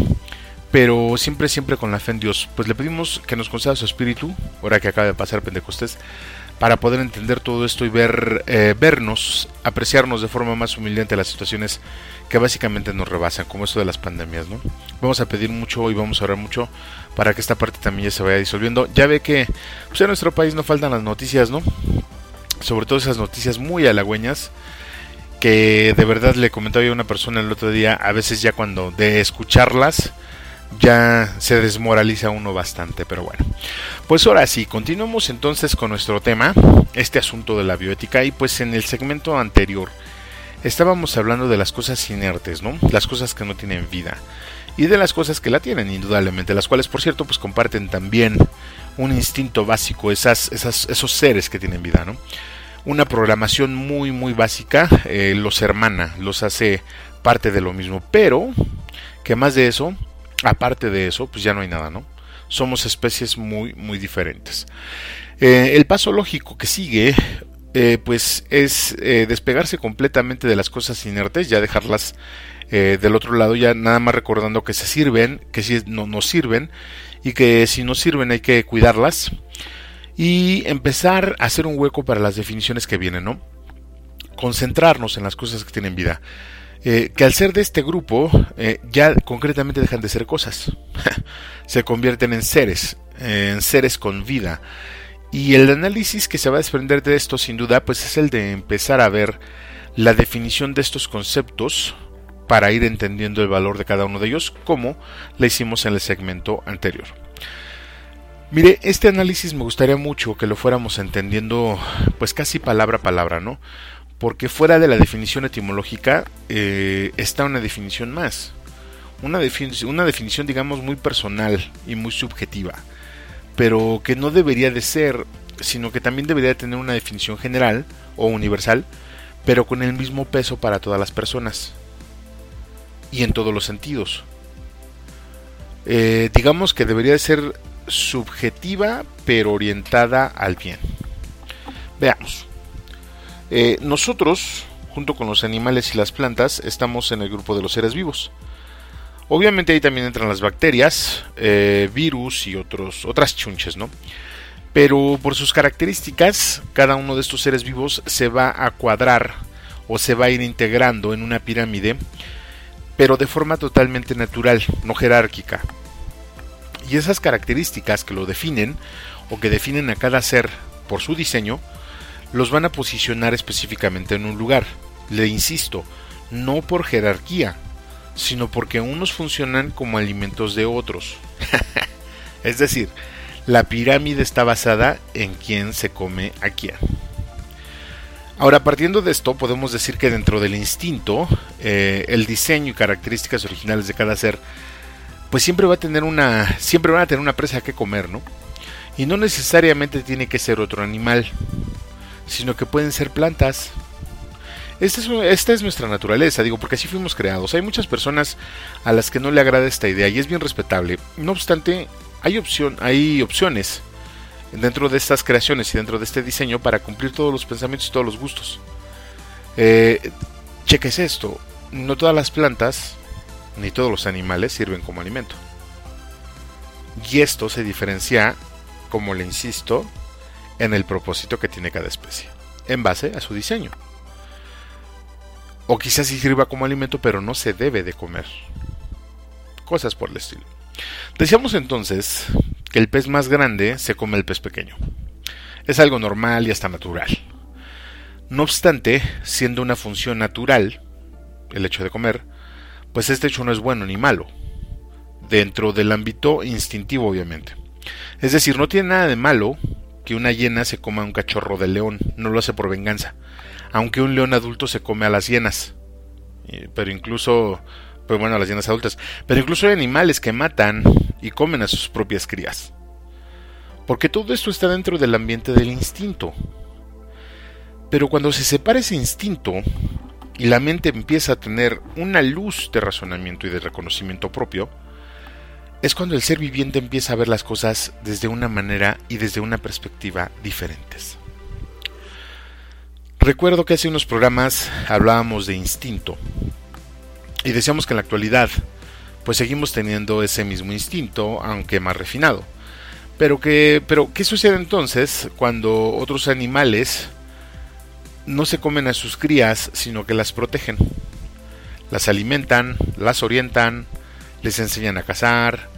Pero siempre, siempre con la fe en Dios. Pues le pedimos que nos conceda su espíritu, ahora que acaba de pasar Pentecostés, para poder entender todo esto y ver, eh, vernos, apreciarnos de forma más humilde las situaciones que básicamente nos rebasan, como esto de las pandemias, ¿no? Vamos a pedir mucho y vamos a orar mucho para que esta parte también ya se vaya disolviendo. Ya ve que pues, en nuestro país no faltan las noticias, ¿no? Sobre todo esas noticias muy halagüeñas que de verdad le comentaba a una persona el otro día, a veces ya cuando de escucharlas ya se desmoraliza uno bastante, pero bueno. Pues ahora sí, continuamos entonces con nuestro tema, este asunto de la bioética y pues en el segmento anterior estábamos hablando de las cosas inertes, ¿no? Las cosas que no tienen vida y de las cosas que la tienen indudablemente, las cuales por cierto pues comparten también un instinto básico, esas, esas esos seres que tienen vida, ¿no? Una programación muy muy básica eh, los hermana, los hace parte de lo mismo, pero que más de eso aparte de eso, pues ya no hay nada, ¿no? Somos especies muy, muy diferentes. Eh, el paso lógico que sigue, eh, pues es eh, despegarse completamente de las cosas inertes, ya dejarlas del otro lado, ya nada más recordando que se sirven, que si no nos sirven y que si no sirven hay que cuidarlas y empezar a hacer un hueco para las definiciones que vienen, ¿no? Concentrarnos en las cosas que tienen vida. Eh, que al ser de este grupo eh, ya concretamente dejan de ser cosas, [LAUGHS] se convierten en seres, en seres con vida. Y el análisis que se va a desprender de esto sin duda pues es el de empezar a ver la definición de estos conceptos para ir entendiendo el valor de cada uno de ellos como le hicimos en el segmento anterior. Mire, este análisis me gustaría mucho que lo fuéramos entendiendo pues casi palabra a palabra, ¿no? Porque fuera de la definición etimológica eh, está una definición más. Una, una definición, digamos, muy personal y muy subjetiva, pero que no debería de ser, sino que también debería tener una definición general o universal, pero con el mismo peso para todas las personas y en todos los sentidos. Eh, digamos que debería de ser subjetiva, pero orientada al bien. Veamos. Eh, nosotros, junto con los animales y las plantas, estamos en el grupo de los seres vivos. Obviamente ahí también entran las bacterias, eh, virus y otros, otras chunches, ¿no? Pero por sus características, cada uno de estos seres vivos se va a cuadrar o se va a ir integrando en una pirámide, pero de forma totalmente natural, no jerárquica. Y esas características que lo definen o que definen a cada ser por su diseño, los van a posicionar específicamente en un lugar. Le insisto, no por jerarquía, sino porque unos funcionan como alimentos de otros. [LAUGHS] es decir, la pirámide está basada en quién se come a quién. Ahora, partiendo de esto, podemos decir que dentro del instinto, eh, el diseño y características originales de cada ser, pues siempre va a tener una, siempre van a tener una presa que comer, ¿no? Y no necesariamente tiene que ser otro animal sino que pueden ser plantas. Esta es, nuestra naturaleza, digo, porque así fuimos creados. Hay muchas personas a las que no le agrada esta idea y es bien respetable. No obstante, hay, opción, hay opciones dentro de estas creaciones y dentro de este diseño para cumplir todos los pensamientos y todos los gustos. Eh, esto, no todas las plantas ni todos los animales sirven como alimento. Y esto se diferencia, como le insisto, en el propósito que tiene cada especie, en base a su diseño. O quizás sí sirva como alimento, pero no se debe de comer. Cosas por el estilo. Decíamos entonces que el pez más grande se come el pez pequeño. Es algo normal y hasta natural. No obstante, siendo una función natural, el hecho de comer, pues este hecho no es bueno ni malo, dentro del ámbito instintivo obviamente. Es decir, no tiene nada de malo que una hiena se coma a un cachorro de león, no lo hace por venganza, aunque un león adulto se come a las hienas, pero incluso, pues bueno, a las hienas adultas, pero incluso hay animales que matan y comen a sus propias crías, porque todo esto está dentro del ambiente del instinto. Pero cuando se separa ese instinto y la mente empieza a tener una luz de razonamiento y de reconocimiento propio, es cuando el ser viviente empieza a ver las cosas desde una manera y desde una perspectiva diferentes. Recuerdo que hace unos programas hablábamos de instinto y decíamos que en la actualidad pues seguimos teniendo ese mismo instinto, aunque más refinado. Pero que pero ¿qué sucede entonces cuando otros animales no se comen a sus crías, sino que las protegen? Las alimentan, las orientan, les enseñan a cazar.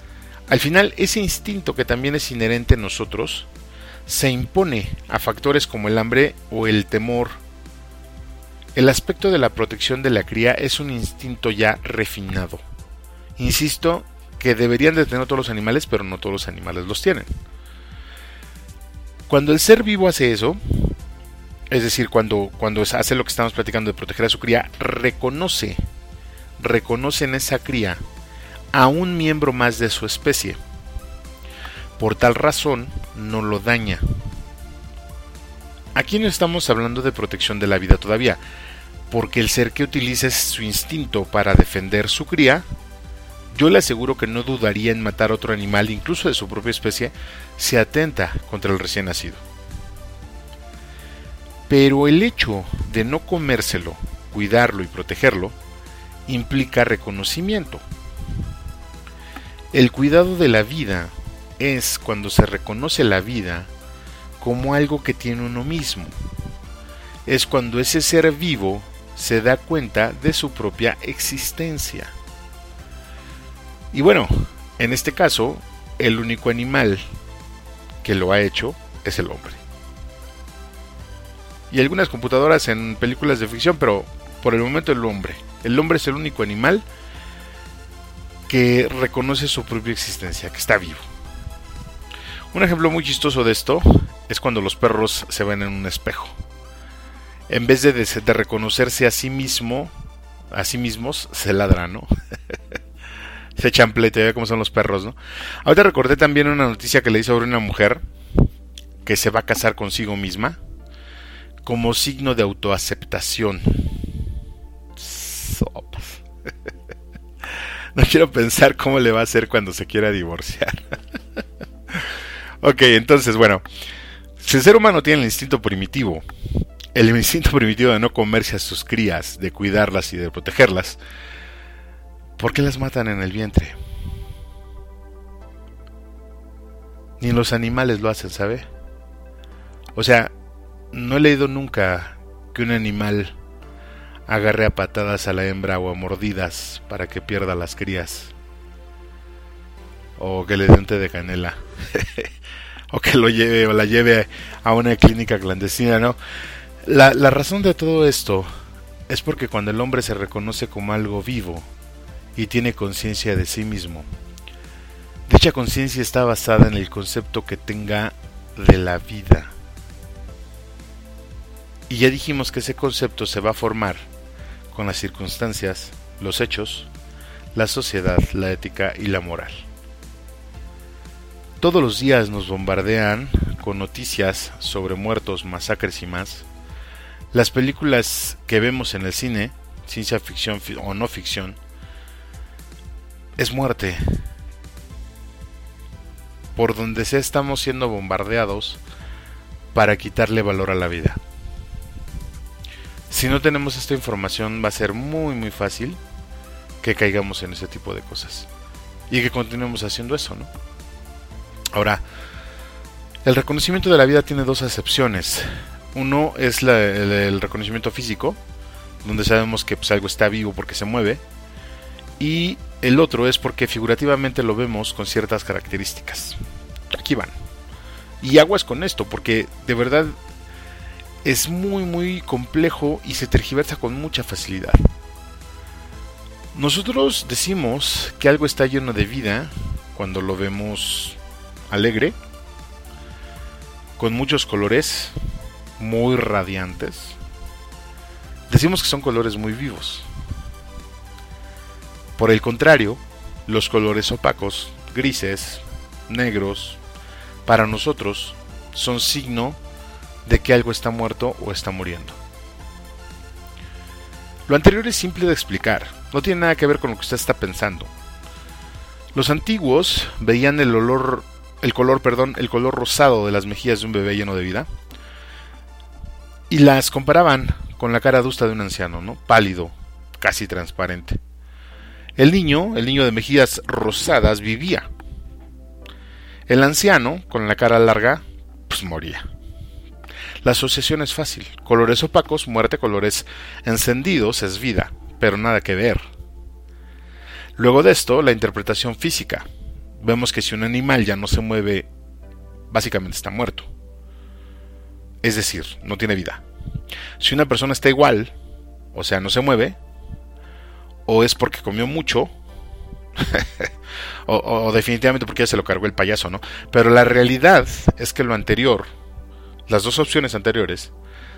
Al final, ese instinto que también es inherente en nosotros se impone a factores como el hambre o el temor. El aspecto de la protección de la cría es un instinto ya refinado. Insisto que deberían de tener todos los animales, pero no todos los animales los tienen. Cuando el ser vivo hace eso, es decir, cuando, cuando hace lo que estamos platicando de proteger a su cría, reconoce, reconoce en esa cría a un miembro más de su especie. Por tal razón, no lo daña. Aquí no estamos hablando de protección de la vida todavía, porque el ser que utiliza su instinto para defender su cría yo le aseguro que no dudaría en matar a otro animal, incluso de su propia especie, si atenta contra el recién nacido. Pero el hecho de no comérselo, cuidarlo y protegerlo, implica reconocimiento. El cuidado de la vida es cuando se reconoce la vida como algo que tiene uno mismo. Es cuando ese ser vivo se da cuenta de su propia existencia. Y bueno, en este caso, el único animal que lo ha hecho es el hombre. Y algunas computadoras en películas de ficción, pero por el momento el hombre. El hombre es el único animal que reconoce su propia existencia, que está vivo. Un ejemplo muy chistoso de esto es cuando los perros se ven en un espejo. En vez de, de reconocerse a sí mismo, a sí mismos, se ladran, ¿no? [LAUGHS] se echan pleito, ya cómo son los perros, ¿no? Ahorita recordé también una noticia que leí sobre una mujer que se va a casar consigo misma como signo de autoaceptación. [LAUGHS] [LAUGHS] [LAUGHS] no quiero pensar cómo le va a hacer cuando se quiera divorciar. [LAUGHS] ok, entonces, bueno, si el ser humano tiene el instinto primitivo, el instinto primitivo de no comerse a sus crías, de cuidarlas y de protegerlas, ¿Por qué las matan en el vientre? Ni los animales lo hacen, ¿sabe? O sea, no he leído nunca que un animal agarre a patadas a la hembra o a mordidas para que pierda las crías. O que le té de canela. [LAUGHS] o que lo lleve o la lleve a una clínica clandestina, ¿no? La, la razón de todo esto es porque cuando el hombre se reconoce como algo vivo, y tiene conciencia de sí mismo. Dicha conciencia está basada en el concepto que tenga de la vida. Y ya dijimos que ese concepto se va a formar con las circunstancias, los hechos, la sociedad, la ética y la moral. Todos los días nos bombardean con noticias sobre muertos, masacres y más. Las películas que vemos en el cine, ciencia ficción o no ficción, es muerte. Por donde sea estamos siendo bombardeados para quitarle valor a la vida. Si no tenemos esta información va a ser muy muy fácil que caigamos en ese tipo de cosas. Y que continuemos haciendo eso, ¿no? Ahora, el reconocimiento de la vida tiene dos acepciones. Uno es el, reconocimiento físico, donde sabemos que pues, algo está vivo porque se mueve. Y el otro es porque figurativamente lo vemos con ciertas características. Aquí van. Y aguas con esto, porque de verdad es muy muy complejo y se tergiversa con mucha facilidad. Nosotros decimos que algo está lleno de vida cuando lo vemos alegre, con muchos colores, muy radiantes. Decimos que son colores muy vivos. Por el contrario, los colores opacos, grises, negros, para nosotros son signo de que algo está muerto o está muriendo. Lo anterior es simple de explicar, no tiene nada que ver con lo que usted está pensando. Los antiguos veían el olor, el color, perdón, el color rosado de las mejillas de un bebé lleno de vida y las comparaban con la cara adusta de un anciano, ¿no? Pálido, casi transparente. El niño, el niño de mejillas rosadas, vivía. El anciano, con la cara larga, pues moría. La asociación es fácil. Colores opacos, muerte, colores encendidos es vida, pero nada que ver. Luego de esto, la interpretación física. Vemos que si un animal ya no se mueve, básicamente está muerto. Es decir, no tiene vida. Si una persona está igual, o sea, no se mueve, o es porque comió mucho, [LAUGHS] o, definitivamente porque ya se lo cargó el payaso, ¿no? Pero la realidad es que lo anterior, las dos opciones anteriores,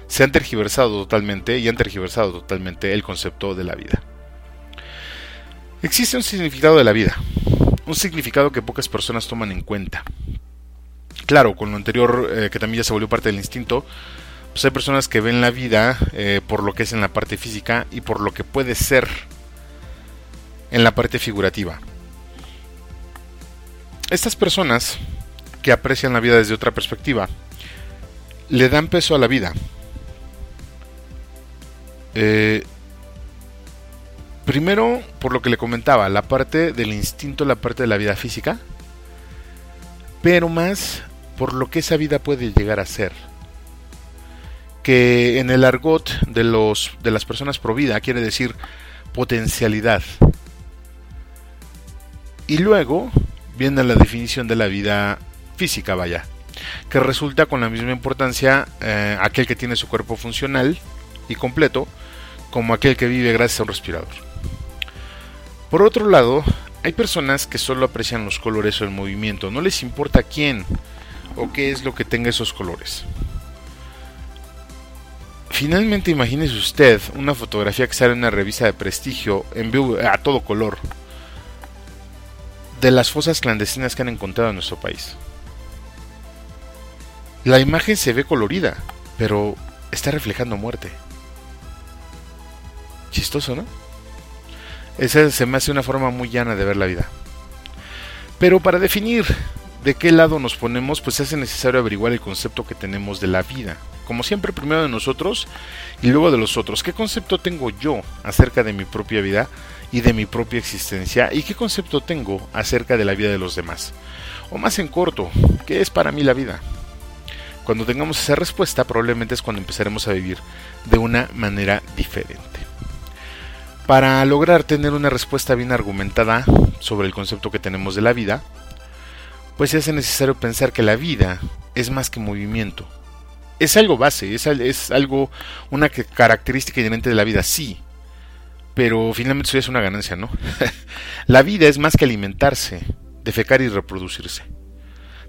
se han tergiversado totalmente y han tergiversado totalmente el concepto de la vida. Existe un significado de la vida, un significado que pocas personas toman en cuenta. Claro, con lo anterior, eh, que también ya se volvió parte del instinto, pues hay personas que ven la vida eh, por lo que es en la parte física y por lo que puede ser en la parte figurativa. estas personas que aprecian la vida desde otra perspectiva le dan peso a la vida. Eh, primero, por lo que le comentaba, la parte del instinto, la parte de la vida física, pero más por lo que esa vida puede llegar a ser. Que en el argot de, los, de las personas pro vida quiere decir potencialidad. Y luego viene la definición de la vida física, vaya, que resulta con la misma importancia eh, aquel que tiene su cuerpo funcional y completo como aquel que vive gracias a un respirador. Por otro lado, hay personas que solo aprecian los colores o el movimiento, no les importa quién o qué es lo que tenga esos colores. Finalmente imagínese usted una fotografía que sale en una revista de prestigio en vivo a todo color de las fosas clandestinas que han encontrado en nuestro país. La imagen se ve colorida, pero está reflejando muerte. Chistoso, ¿no? Esa se me hace una forma muy llana de ver la vida. Pero para definir de qué lado nos ponemos, pues es necesario averiguar el concepto que tenemos de la vida. Como siempre, primero de nosotros y luego de los otros. ¿Qué concepto tengo yo acerca de mi propia vida y de mi propia existencia? ¿Y qué concepto tengo acerca de la vida de los demás? O más en corto, ¿qué es para mí la vida? Cuando tengamos esa respuesta, probablemente es cuando empezaremos a vivir de una manera diferente. Para lograr tener una respuesta bien argumentada sobre el concepto que tenemos de la vida, pues se hace necesario pensar que la vida es más que movimiento, es algo base, es, es algo, una característica inherente de la vida, sí. Pero finalmente eso es una ganancia, ¿no? [LAUGHS] la vida es más que alimentarse, defecar y reproducirse.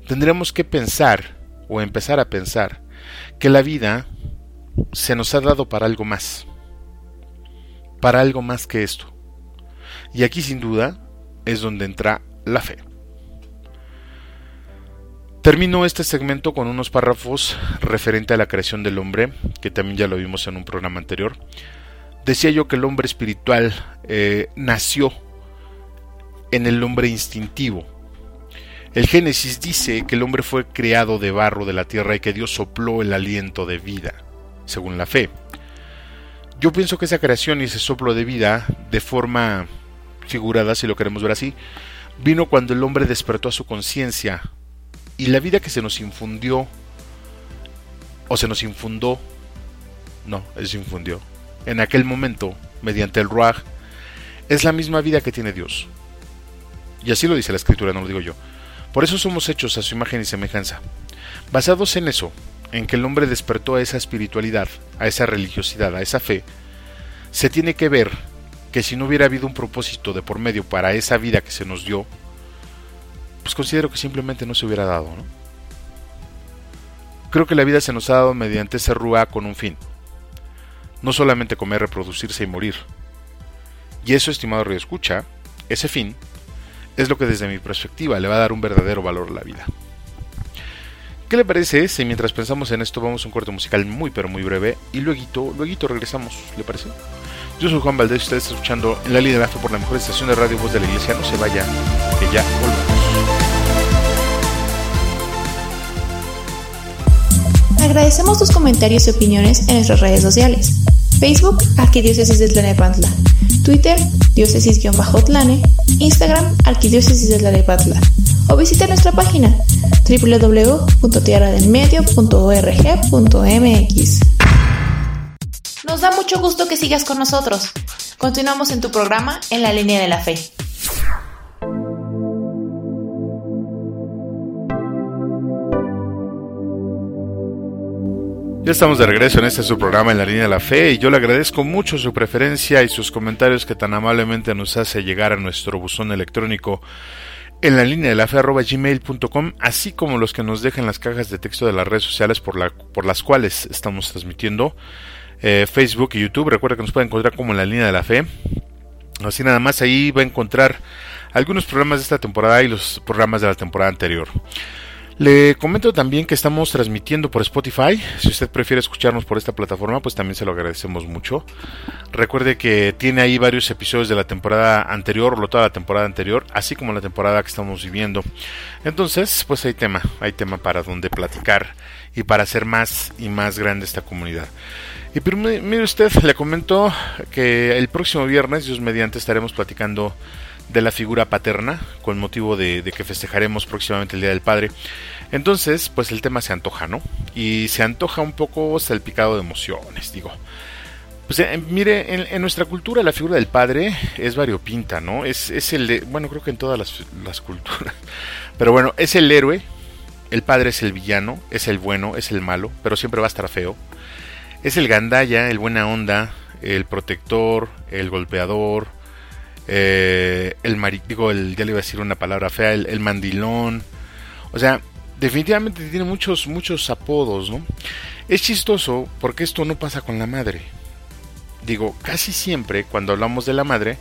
Tendremos que pensar, o empezar a pensar, que la vida se nos ha dado para algo más. Para algo más que esto. Y aquí sin duda es donde entra la fe. Termino este segmento con unos párrafos referente a la creación del hombre, que también ya lo vimos en un programa anterior. Decía yo que el hombre espiritual eh, nació en el hombre instintivo. El Génesis dice que el hombre fue creado de barro de la tierra y que Dios sopló el aliento de vida, según la fe. Yo pienso que esa creación y ese soplo de vida, de forma figurada, si lo queremos ver así, vino cuando el hombre despertó a su conciencia y la vida que se nos infundió, o se nos infundó, no, se infundió, en aquel momento, mediante el Ruach, es la misma vida que tiene Dios. Y así lo dice la escritura, no lo digo yo. Por eso somos hechos a su imagen y semejanza. Basados en eso, en que el hombre despertó a esa espiritualidad, a esa religiosidad, a esa fe, se tiene que ver que si no hubiera habido un propósito de por medio para esa vida que se nos dio, pues considero que simplemente no se hubiera dado. ¿no? Creo que la vida se nos ha dado mediante ese rúa con un fin. No solamente comer, reproducirse y morir. Y eso, estimado Río Escucha, ese fin, es lo que desde mi perspectiva le va a dar un verdadero valor a la vida. ¿Qué le parece si mientras pensamos en esto vamos a un corte musical muy pero muy breve y luego, luego regresamos? ¿Le parece? Yo soy Juan Valdés, usted está escuchando en la línea de la por la mejor estación de radio voz de la iglesia. No se vaya, que ya volvemos. Agradecemos tus comentarios y opiniones en nuestras redes sociales. Facebook, Arquidiócesis de Tlanepantla. Twitter, diócesis-tlane. Instagram, Arquidiócesis de Tlanepantla. O visita nuestra página www.tierradelmedio.org.mx. Nos da mucho gusto que sigas con nosotros. Continuamos en tu programa En la línea de la fe. Ya estamos de regreso en este su programa en la línea de la fe y yo le agradezco mucho su preferencia y sus comentarios que tan amablemente nos hace llegar a nuestro buzón electrónico en la línea de la fe arroba gmail.com así como los que nos dejan las cajas de texto de las redes sociales por, la, por las cuales estamos transmitiendo eh, Facebook y YouTube. Recuerda que nos puede encontrar como en la línea de la fe. Así nada más ahí va a encontrar algunos programas de esta temporada y los programas de la temporada anterior. Le comento también que estamos transmitiendo por Spotify. Si usted prefiere escucharnos por esta plataforma, pues también se lo agradecemos mucho. Recuerde que tiene ahí varios episodios de la temporada anterior, o toda la temporada anterior, así como la temporada que estamos viviendo. Entonces, pues hay tema, hay tema para donde platicar y para hacer más y más grande esta comunidad. Y mire usted, le comento que el próximo viernes, Dios mediante, estaremos platicando de la figura paterna, con motivo de, que festejaremos próximamente el Día del Padre. Entonces, pues el tema se antoja, ¿no? Y se antoja un poco salpicado de emociones, digo. Pues eh, mire, en, nuestra cultura la figura del padre es variopinta, ¿no? Es, es el de, bueno, creo que en todas las, las culturas. [LAUGHS] Pero bueno, es el héroe, el padre es el villano, es el bueno, es el malo, pero siempre va a estar feo. Es el gandaya, el buena onda, el protector, el golpeador, eh, el digo, el, ya le iba a decir una palabra fea, el, mandilón. O sea, definitivamente tiene muchos, muchos apodos, ¿no? Es chistoso porque esto no pasa con la madre. Digo, casi siempre cuando hablamos de la madre,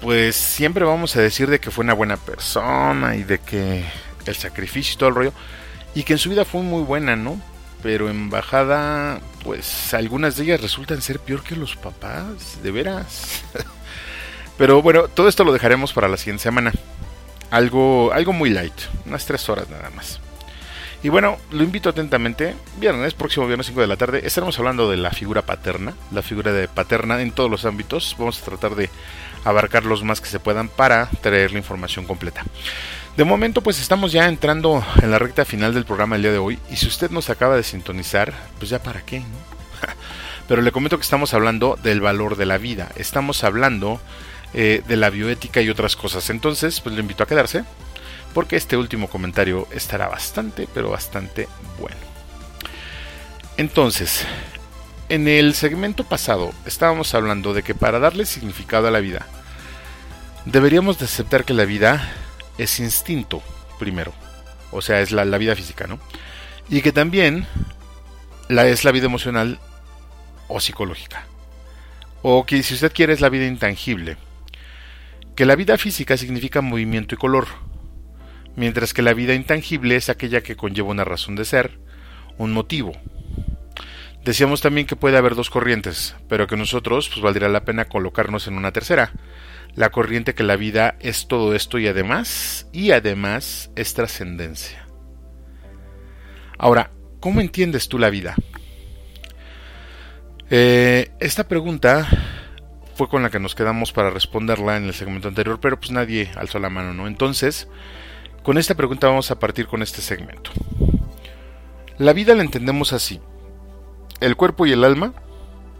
pues siempre vamos a decir de que fue una buena persona y de que el sacrificio y todo el rollo, y que en su vida fue muy buena, ¿no? Pero en bajada, pues algunas de ellas resultan ser peor que los papás, de veras. [LAUGHS] Pero bueno, todo esto lo dejaremos para la siguiente semana. Algo, algo muy light, unas tres horas nada más. Y bueno, lo invito atentamente. Viernes, próximo viernes 5 de la tarde, estaremos hablando de la figura paterna, la figura de paterna en todos los ámbitos. Vamos a tratar de abarcar los más que se puedan para traer la información completa. De momento, pues estamos ya entrando en la recta final del programa el día de hoy. Y si usted nos acaba de sintonizar, pues ya para qué, ¿no? [LAUGHS] Pero le comento que estamos hablando del valor de la vida. Estamos hablando eh, de la bioética y otras cosas. Entonces, pues le invito a quedarse porque este último comentario estará bastante, pero bastante bueno. Entonces, en el segmento pasado estábamos hablando de que para darle significado a la vida, deberíamos de aceptar que la vida es instinto, primero. O sea, es la, la vida física, ¿no? Y que también la, es la vida emocional o psicológica. O que si usted quiere es la vida intangible que la vida física significa movimiento y color, mientras que la vida intangible es aquella que conlleva una razón de ser, un motivo. Decíamos también que puede haber dos corrientes, pero que nosotros pues valdría la pena colocarnos en una tercera, la corriente que la vida es todo esto y además, y además es trascendencia. Ahora, ¿cómo entiendes tú la vida? Eh, esta pregunta fue con la que nos quedamos para responderla en el segmento anterior, pero pues nadie alzó la mano, ¿no? Entonces, con esta pregunta vamos a partir con este segmento. La vida la entendemos así. El cuerpo y el alma,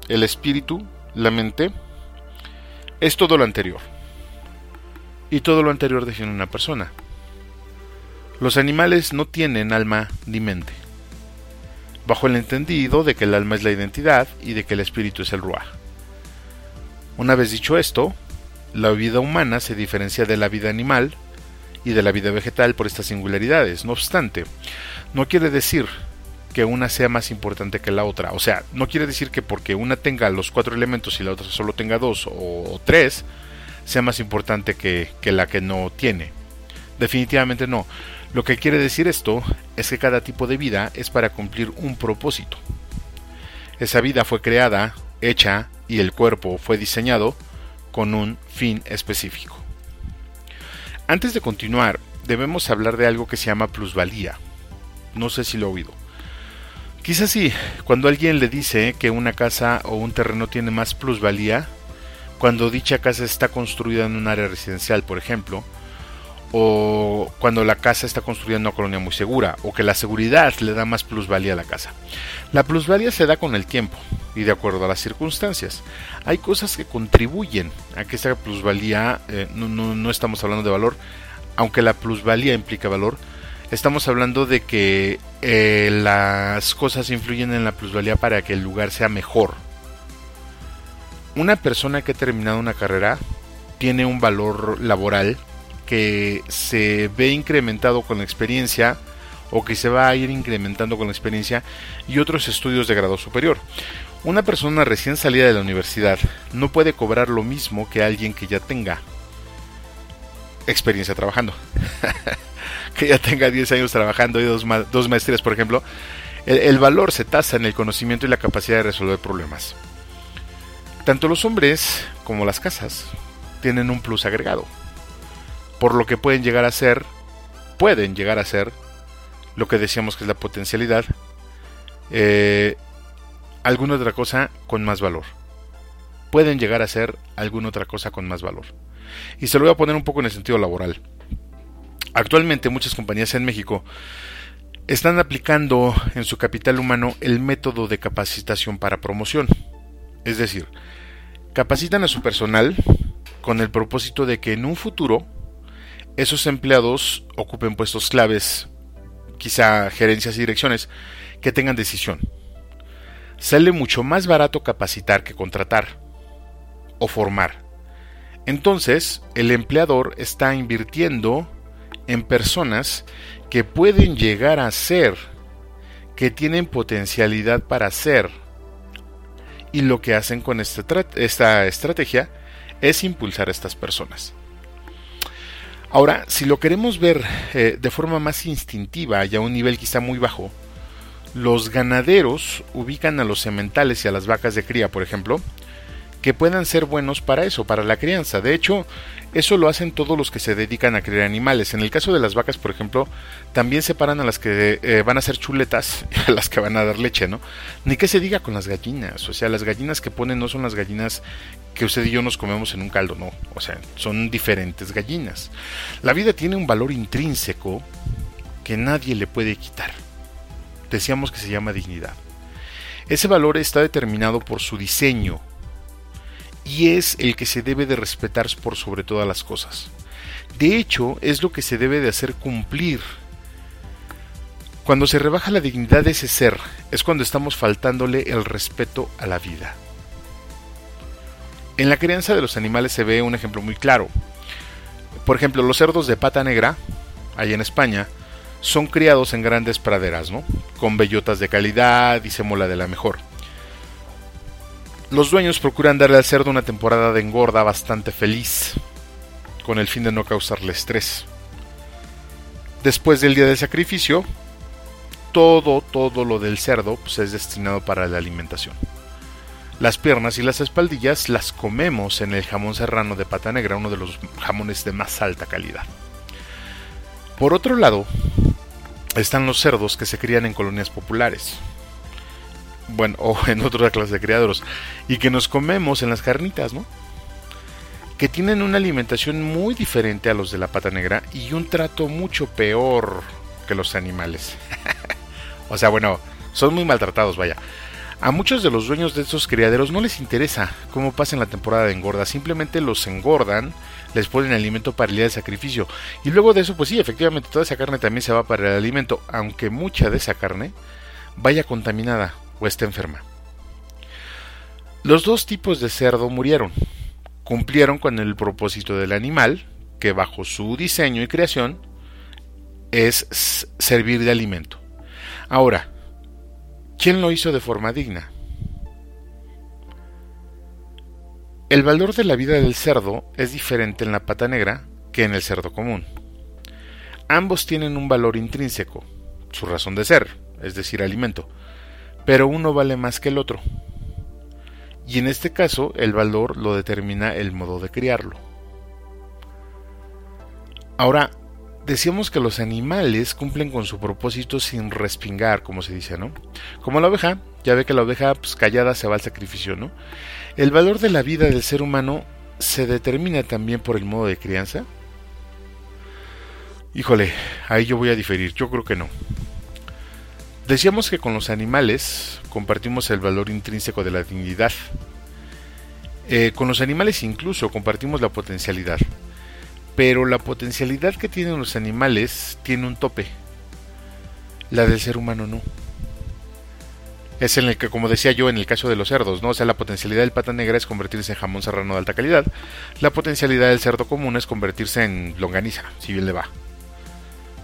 el espíritu, la mente, es todo lo anterior. Y todo lo anterior define una persona. Los animales no tienen alma ni mente, bajo el entendido de que el alma es la identidad y de que el espíritu es el ruaj. Una vez dicho esto, la vida humana se diferencia de la vida animal y de la vida vegetal por estas singularidades. No obstante, no quiere decir que una sea más importante que la otra. O sea, no quiere decir que porque una tenga los cuatro elementos y la otra solo tenga dos o tres, sea más importante que, la que no tiene. Definitivamente no. Lo que quiere decir esto es que cada tipo de vida es para cumplir un propósito. Esa vida fue creada, hecha y el cuerpo fue diseñado con un fin específico. Antes de continuar, debemos hablar de algo que se llama plusvalía. No sé si lo he oído. Quizás sí, cuando alguien le dice que una casa o un terreno tiene más plusvalía, cuando dicha casa está construida en un área residencial, por ejemplo, o cuando la casa está construida en una colonia muy segura, o que la seguridad le da más plusvalía a la casa. La plusvalía se da con el tiempo, y de acuerdo a las circunstancias. Hay cosas que contribuyen a que esta plusvalía, eh, no, estamos hablando de valor, aunque la plusvalía implica valor, estamos hablando de que eh, las cosas influyen en la plusvalía para que el lugar sea mejor. Una persona que ha terminado una carrera tiene un valor laboral que se ve incrementado con la experiencia, o que se va a ir incrementando con la experiencia y otros estudios de grado superior. Una persona recién salida de la universidad no puede cobrar lo mismo que alguien que ya tenga experiencia trabajando. [LAUGHS] que ya tenga 10 años trabajando y dos, dos maestrías, por ejemplo, el, valor se tasa en el conocimiento y la capacidad de resolver problemas. Tanto los hombres como las casas tienen un plus agregado, por lo que pueden llegar a ser, pueden llegar a ser, lo que decíamos que es la potencialidad, eh, alguna otra cosa con más valor. Pueden llegar a ser alguna otra cosa con más valor. Y se lo voy a poner un poco en el sentido laboral. Actualmente muchas compañías en México están aplicando en su capital humano el método de capacitación para promoción. Es decir, capacitan a su personal con el propósito de que en un futuro esos empleados ocupen puestos claves, quizá gerencias y direcciones, que tengan decisión. Sale mucho más barato capacitar que contratar o formar. Entonces, el empleador está invirtiendo en personas que pueden llegar a ser, que tienen potencialidad para ser. Y lo que hacen con esta, esta estrategia es impulsar a estas personas. Ahora, si lo queremos ver eh, de forma más instintiva y a un nivel quizá muy bajo, los ganaderos ubican a los sementales y a las vacas de cría, por ejemplo, que puedan ser buenos para eso, para la crianza. De hecho, eso lo hacen todos los que se dedican a criar animales. En el caso de las vacas, por ejemplo, también separan a las que eh, van a ser chuletas [LAUGHS] y a las que van a dar leche, ¿no? Ni que se diga con las gallinas. O sea, las gallinas que ponen no son las gallinas que usted y yo nos comemos en un caldo, no. O sea, son diferentes gallinas. La vida tiene un valor intrínseco que nadie le puede quitar. Decíamos que se llama dignidad. Ese valor está determinado por su diseño, y es el que se debe de respetar por sobre todas las cosas. De hecho, es lo que se debe de hacer cumplir. Cuando se rebaja la dignidad de ese ser, es cuando estamos faltándole el respeto a la vida. En la crianza de los animales se ve un ejemplo muy claro. Por ejemplo, los cerdos de pata negra, allá en España, son criados en grandes praderas, ¿no? Con bellotas de calidad y semola de la mejor. Los dueños procuran darle al cerdo una temporada de engorda bastante feliz, con el fin de no causarle estrés. Después del día del sacrificio, todo, todo lo del cerdo pues, es destinado para la alimentación. Las piernas y las espaldillas las comemos en el jamón serrano de pata negra, uno de los jamones de más alta calidad. Por otro lado, están los cerdos que se crían en colonias populares, bueno, o en otra clase de criaderos, y que nos comemos en las carnitas, ¿no? Que tienen una alimentación muy diferente a los de la pata negra y un trato mucho peor que los animales. [LAUGHS] o sea, bueno, son muy maltratados, vaya. A muchos de los dueños de estos criaderos no les interesa cómo pasen la temporada de engorda, simplemente los engordan, les ponen alimento para el día de sacrificio. Y luego de eso, pues sí, efectivamente, toda esa carne también se va para el alimento, aunque mucha de esa carne vaya contaminada o está enferma. Los dos tipos de cerdo murieron. Cumplieron con el propósito del animal, que bajo su diseño y creación es servir de alimento. Ahora, ¿quién lo hizo de forma digna? El valor de la vida del cerdo es diferente en la pata negra que en el cerdo común. Ambos tienen un valor intrínseco, su razón de ser, es decir, alimento, pero uno vale más que el otro. Y en este caso el valor lo determina el modo de criarlo. Ahora, decíamos que los animales cumplen con su propósito sin respingar, como se dice, ¿no? Como la oveja, ya ve que la oveja pues, callada se va al sacrificio, ¿no? El valor de la vida del ser humano se determina también por el modo de crianza. Híjole, ahí yo voy a diferir, yo creo que no. Decíamos que con los animales compartimos el valor intrínseco de la dignidad. Eh, con los animales incluso compartimos la potencialidad. Pero la potencialidad que tienen los animales tiene un tope. La del ser humano no. Es en el que, como decía yo, en el caso de los cerdos, ¿no? O sea, la potencialidad del pata negra es convertirse en jamón serrano de alta calidad. La potencialidad del cerdo común es convertirse en longaniza, si bien le va.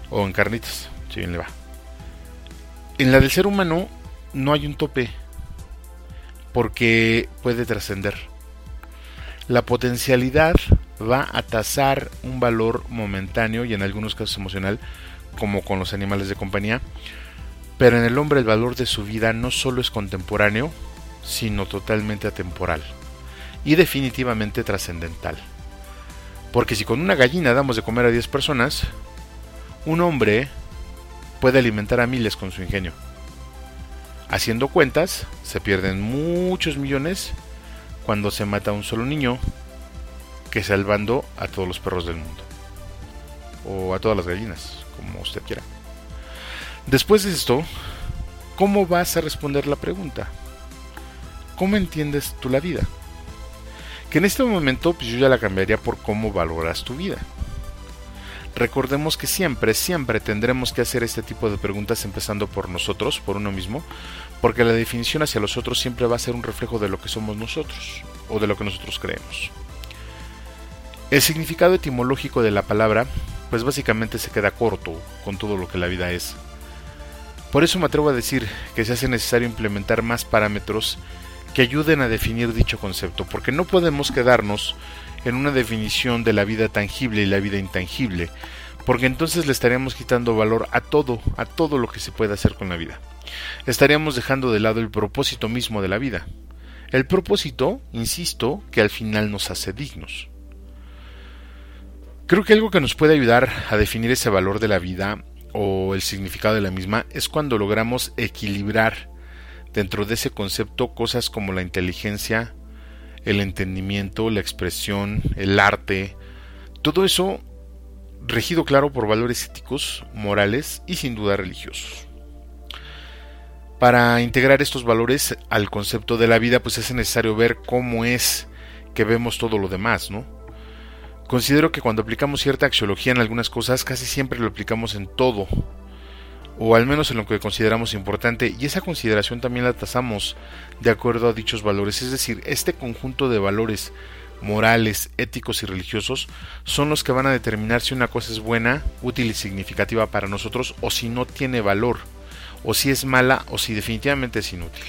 O en carnitas, si bien le va. En la del ser humano no hay un tope porque puede trascender. La potencialidad va a tasar un valor momentáneo y en algunos casos emocional, como con los animales de compañía, pero en el hombre el valor de su vida no solo es contemporáneo, sino totalmente atemporal y definitivamente trascendental. Porque si con una gallina damos de comer a 10 personas, un hombre puede alimentar a miles con su ingenio. Haciendo cuentas, se pierden muchos millones cuando se mata a un solo niño que salvando a todos los perros del mundo. O a todas las gallinas, como usted quiera. Después de esto, ¿cómo vas a responder la pregunta? ¿Cómo entiendes tú la vida? Que en este momento pues yo ya la cambiaría por cómo valoras tu vida. Recordemos que siempre, siempre tendremos que hacer este tipo de preguntas empezando por nosotros, por uno mismo, porque la definición hacia los otros siempre va a ser un reflejo de lo que somos nosotros o de lo que nosotros creemos. El significado etimológico de la palabra, pues básicamente se queda corto con todo lo que la vida es. Por eso me atrevo a decir que se hace necesario implementar más parámetros que ayuden a definir dicho concepto, porque no podemos quedarnos en una definición de la vida tangible y la vida intangible, porque entonces le estaríamos quitando valor a todo, a todo lo que se puede hacer con la vida. Estaríamos dejando de lado el propósito mismo de la vida. El propósito, insisto, que al final nos hace dignos. Creo que algo que nos puede ayudar a definir ese valor de la vida o el significado de la misma es cuando logramos equilibrar dentro de ese concepto cosas como la inteligencia, el entendimiento, la expresión, el arte, todo eso regido claro por valores éticos, morales y sin duda religiosos. Para integrar estos valores al concepto de la vida, pues es necesario ver cómo es que vemos todo lo demás, ¿no? Considero que cuando aplicamos cierta axiología en algunas cosas, casi siempre lo aplicamos en todo, o al menos en lo que consideramos importante, y esa consideración también la tasamos de acuerdo a dichos valores, es decir, este conjunto de valores morales, éticos y religiosos son los que van a determinar si una cosa es buena, útil y significativa para nosotros o si no tiene valor, o si es mala o si definitivamente es inútil.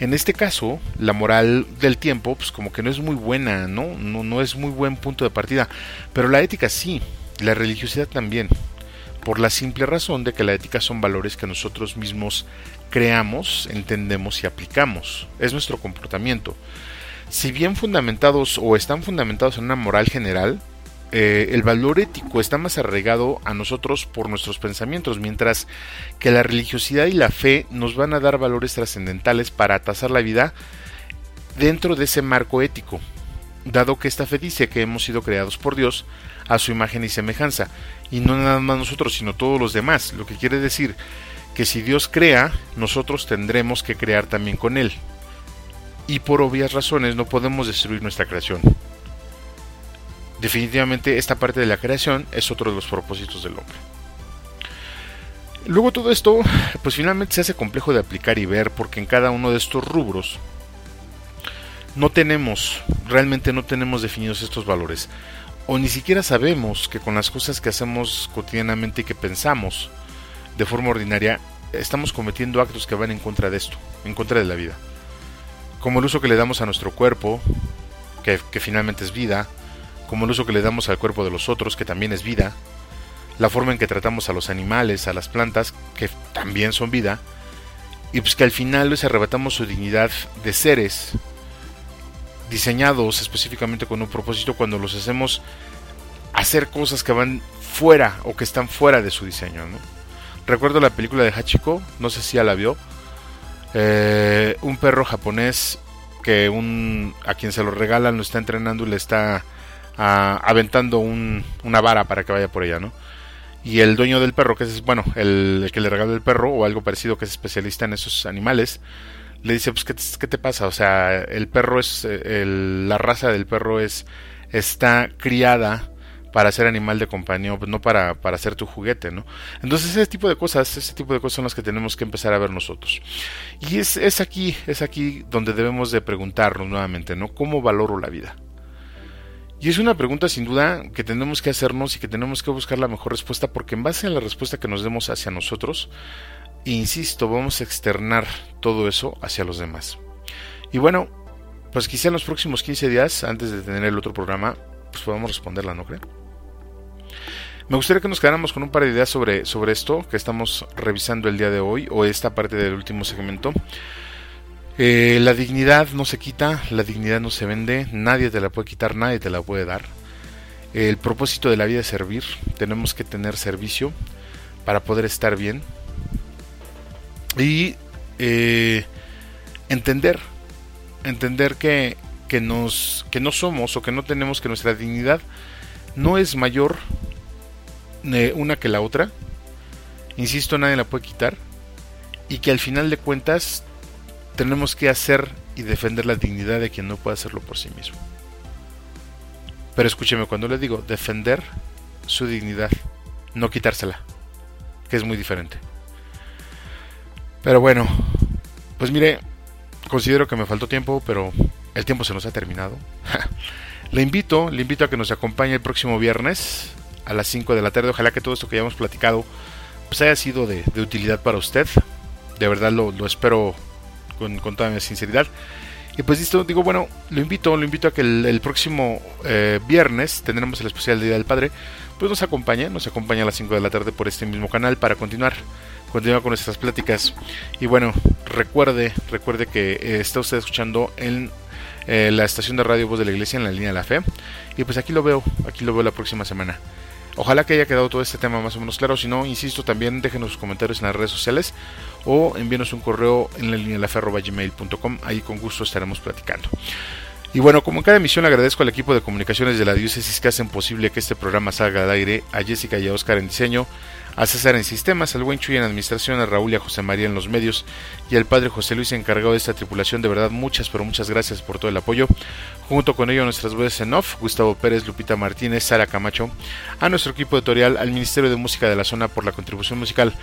En este caso, la moral del tiempo, pues como que no es muy buena, ¿no? No, no es muy buen punto de partida. Pero la ética sí, la religiosidad también. Por la simple razón de que la ética son valores que nosotros mismos creamos, entendemos y aplicamos. Es nuestro comportamiento. Si bien fundamentados o están fundamentados en una moral general, eh, el valor ético está más arraigado a nosotros por nuestros pensamientos, mientras que la religiosidad y la fe nos van a dar valores trascendentales para atasar la vida dentro de ese marco ético, dado que esta fe dice que hemos sido creados por Dios a su imagen y semejanza, y no nada más nosotros, sino todos los demás, lo que quiere decir que si Dios crea, nosotros tendremos que crear también con Él. Y por obvias razones no podemos destruir nuestra creación definitivamente esta parte de la creación es otro de los propósitos del hombre. Luego todo esto, pues finalmente se hace complejo de aplicar y ver porque en cada uno de estos rubros no tenemos, realmente no tenemos definidos estos valores. O ni siquiera sabemos que con las cosas que hacemos cotidianamente y que pensamos de forma ordinaria, estamos cometiendo actos que van en contra de esto, en contra de la vida. Como el uso que le damos a nuestro cuerpo, que, que finalmente es vida, como el uso que le damos al cuerpo de los otros, que también es vida, la forma en que tratamos a los animales, a las plantas, que también son vida, y pues que al final les arrebatamos su dignidad de seres diseñados específicamente con un propósito cuando los hacemos hacer cosas que van fuera o que están fuera de su diseño. Recuerdo la película de Hachiko, no sé si ya la vio, eh, un perro japonés que un, a quien se lo regalan lo está entrenando y le está aventando una vara para que vaya por ella, ¿no? Y el dueño del perro, que es, bueno, el, que le regala el perro o algo parecido, que es especialista en esos animales, le dice, pues, ¿qué, te pasa? O sea, el perro es, la raza del perro es, está criada para ser animal de compañía, no para, para ser tu juguete, ¿no? Entonces ese tipo de cosas, ese tipo de cosas son las que tenemos que empezar a ver nosotros. Y es, es aquí, es aquí donde debemos de preguntarnos nuevamente, ¿no? ¿Cómo valoro la vida? Y es una pregunta sin duda que tenemos que hacernos y que tenemos que buscar la mejor respuesta porque en base a la respuesta que nos demos hacia nosotros, insisto, vamos a externar todo eso hacia los demás. Y bueno, pues quizá en los próximos 15 días, antes de tener el otro programa, pues podamos responderla, ¿no cree? Me gustaría que nos quedáramos con un par de ideas sobre, sobre esto que estamos revisando el día de hoy o esta parte del último segmento. Eh, la dignidad no se quita, la dignidad no se vende, nadie te la puede quitar, nadie te la puede dar. El propósito de la vida es servir, tenemos que tener servicio para poder estar bien y eh, entender, entender que, que, nos, que no somos o que no tenemos que nuestra dignidad no es mayor eh, una que la otra. Insisto, nadie la puede quitar. Y que al final de cuentas tenemos que hacer y defender la dignidad de quien no puede hacerlo por sí mismo. Pero escúcheme, cuando le digo defender su dignidad, no quitársela, que es muy diferente. Pero bueno, pues mire, considero que me faltó tiempo, pero el tiempo se nos ha terminado. [LAUGHS] le invito, le invito a que nos acompañe el próximo viernes a las 5 de la tarde. Ojalá que todo esto que ya hemos platicado pues haya sido de, utilidad para usted. De verdad lo espero con, toda mi sinceridad. Y pues listo, digo, bueno, lo invito, lo invito a que el, próximo eh, viernes tendremos el especial de Día del Padre. Pues nos acompañe, nos acompaña a las 5 de la tarde por este mismo canal para continuar, continuar con nuestras pláticas. Y bueno, recuerde, recuerde que eh, está usted escuchando en eh, la estación de radio Voz de la Iglesia en la línea de la fe. Y pues aquí lo veo, aquí lo veo la próxima semana. Ojalá que haya quedado todo este tema más o menos claro. Si no, insisto, también déjenos sus comentarios en las redes sociales o envíenos un correo en la línea gmail.com. Ahí con gusto estaremos platicando. Y bueno, como en cada emisión agradezco al equipo de comunicaciones de la diócesis que hacen posible que este programa salga al aire, a Jessica y a Oscar en diseño, a César en sistemas, al buen Chuy en administración, a Raúl y a José María en los medios y al padre José Luis encargado de esta tripulación. De verdad, muchas, pero muchas gracias por todo el apoyo. Junto con ello, nuestras voces en off, Gustavo Pérez, Lupita Martínez, Sara Camacho, a nuestro equipo editorial, al Ministerio de Música de la Zona por la contribución musical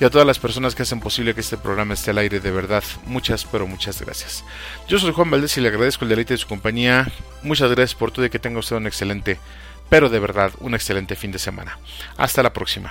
y a todas las personas que hacen posible que este programa esté al aire. De verdad, muchas, pero muchas gracias. Yo soy Juan Valdés y le agradezco el deleite de su compañía. Muchas gracias por todo y que tenga usted un excelente, pero de verdad, un excelente fin de semana. Hasta la próxima.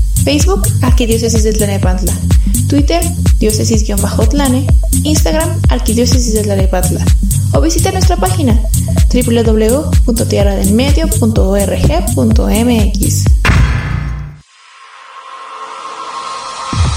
Facebook, Arquidiócesis de Tlanepantla. Twitter, diócesis-tlane. Instagram, Arquidiócesis de Tlanepantla. O visita nuestra página www.tierradelmedio.org.mx.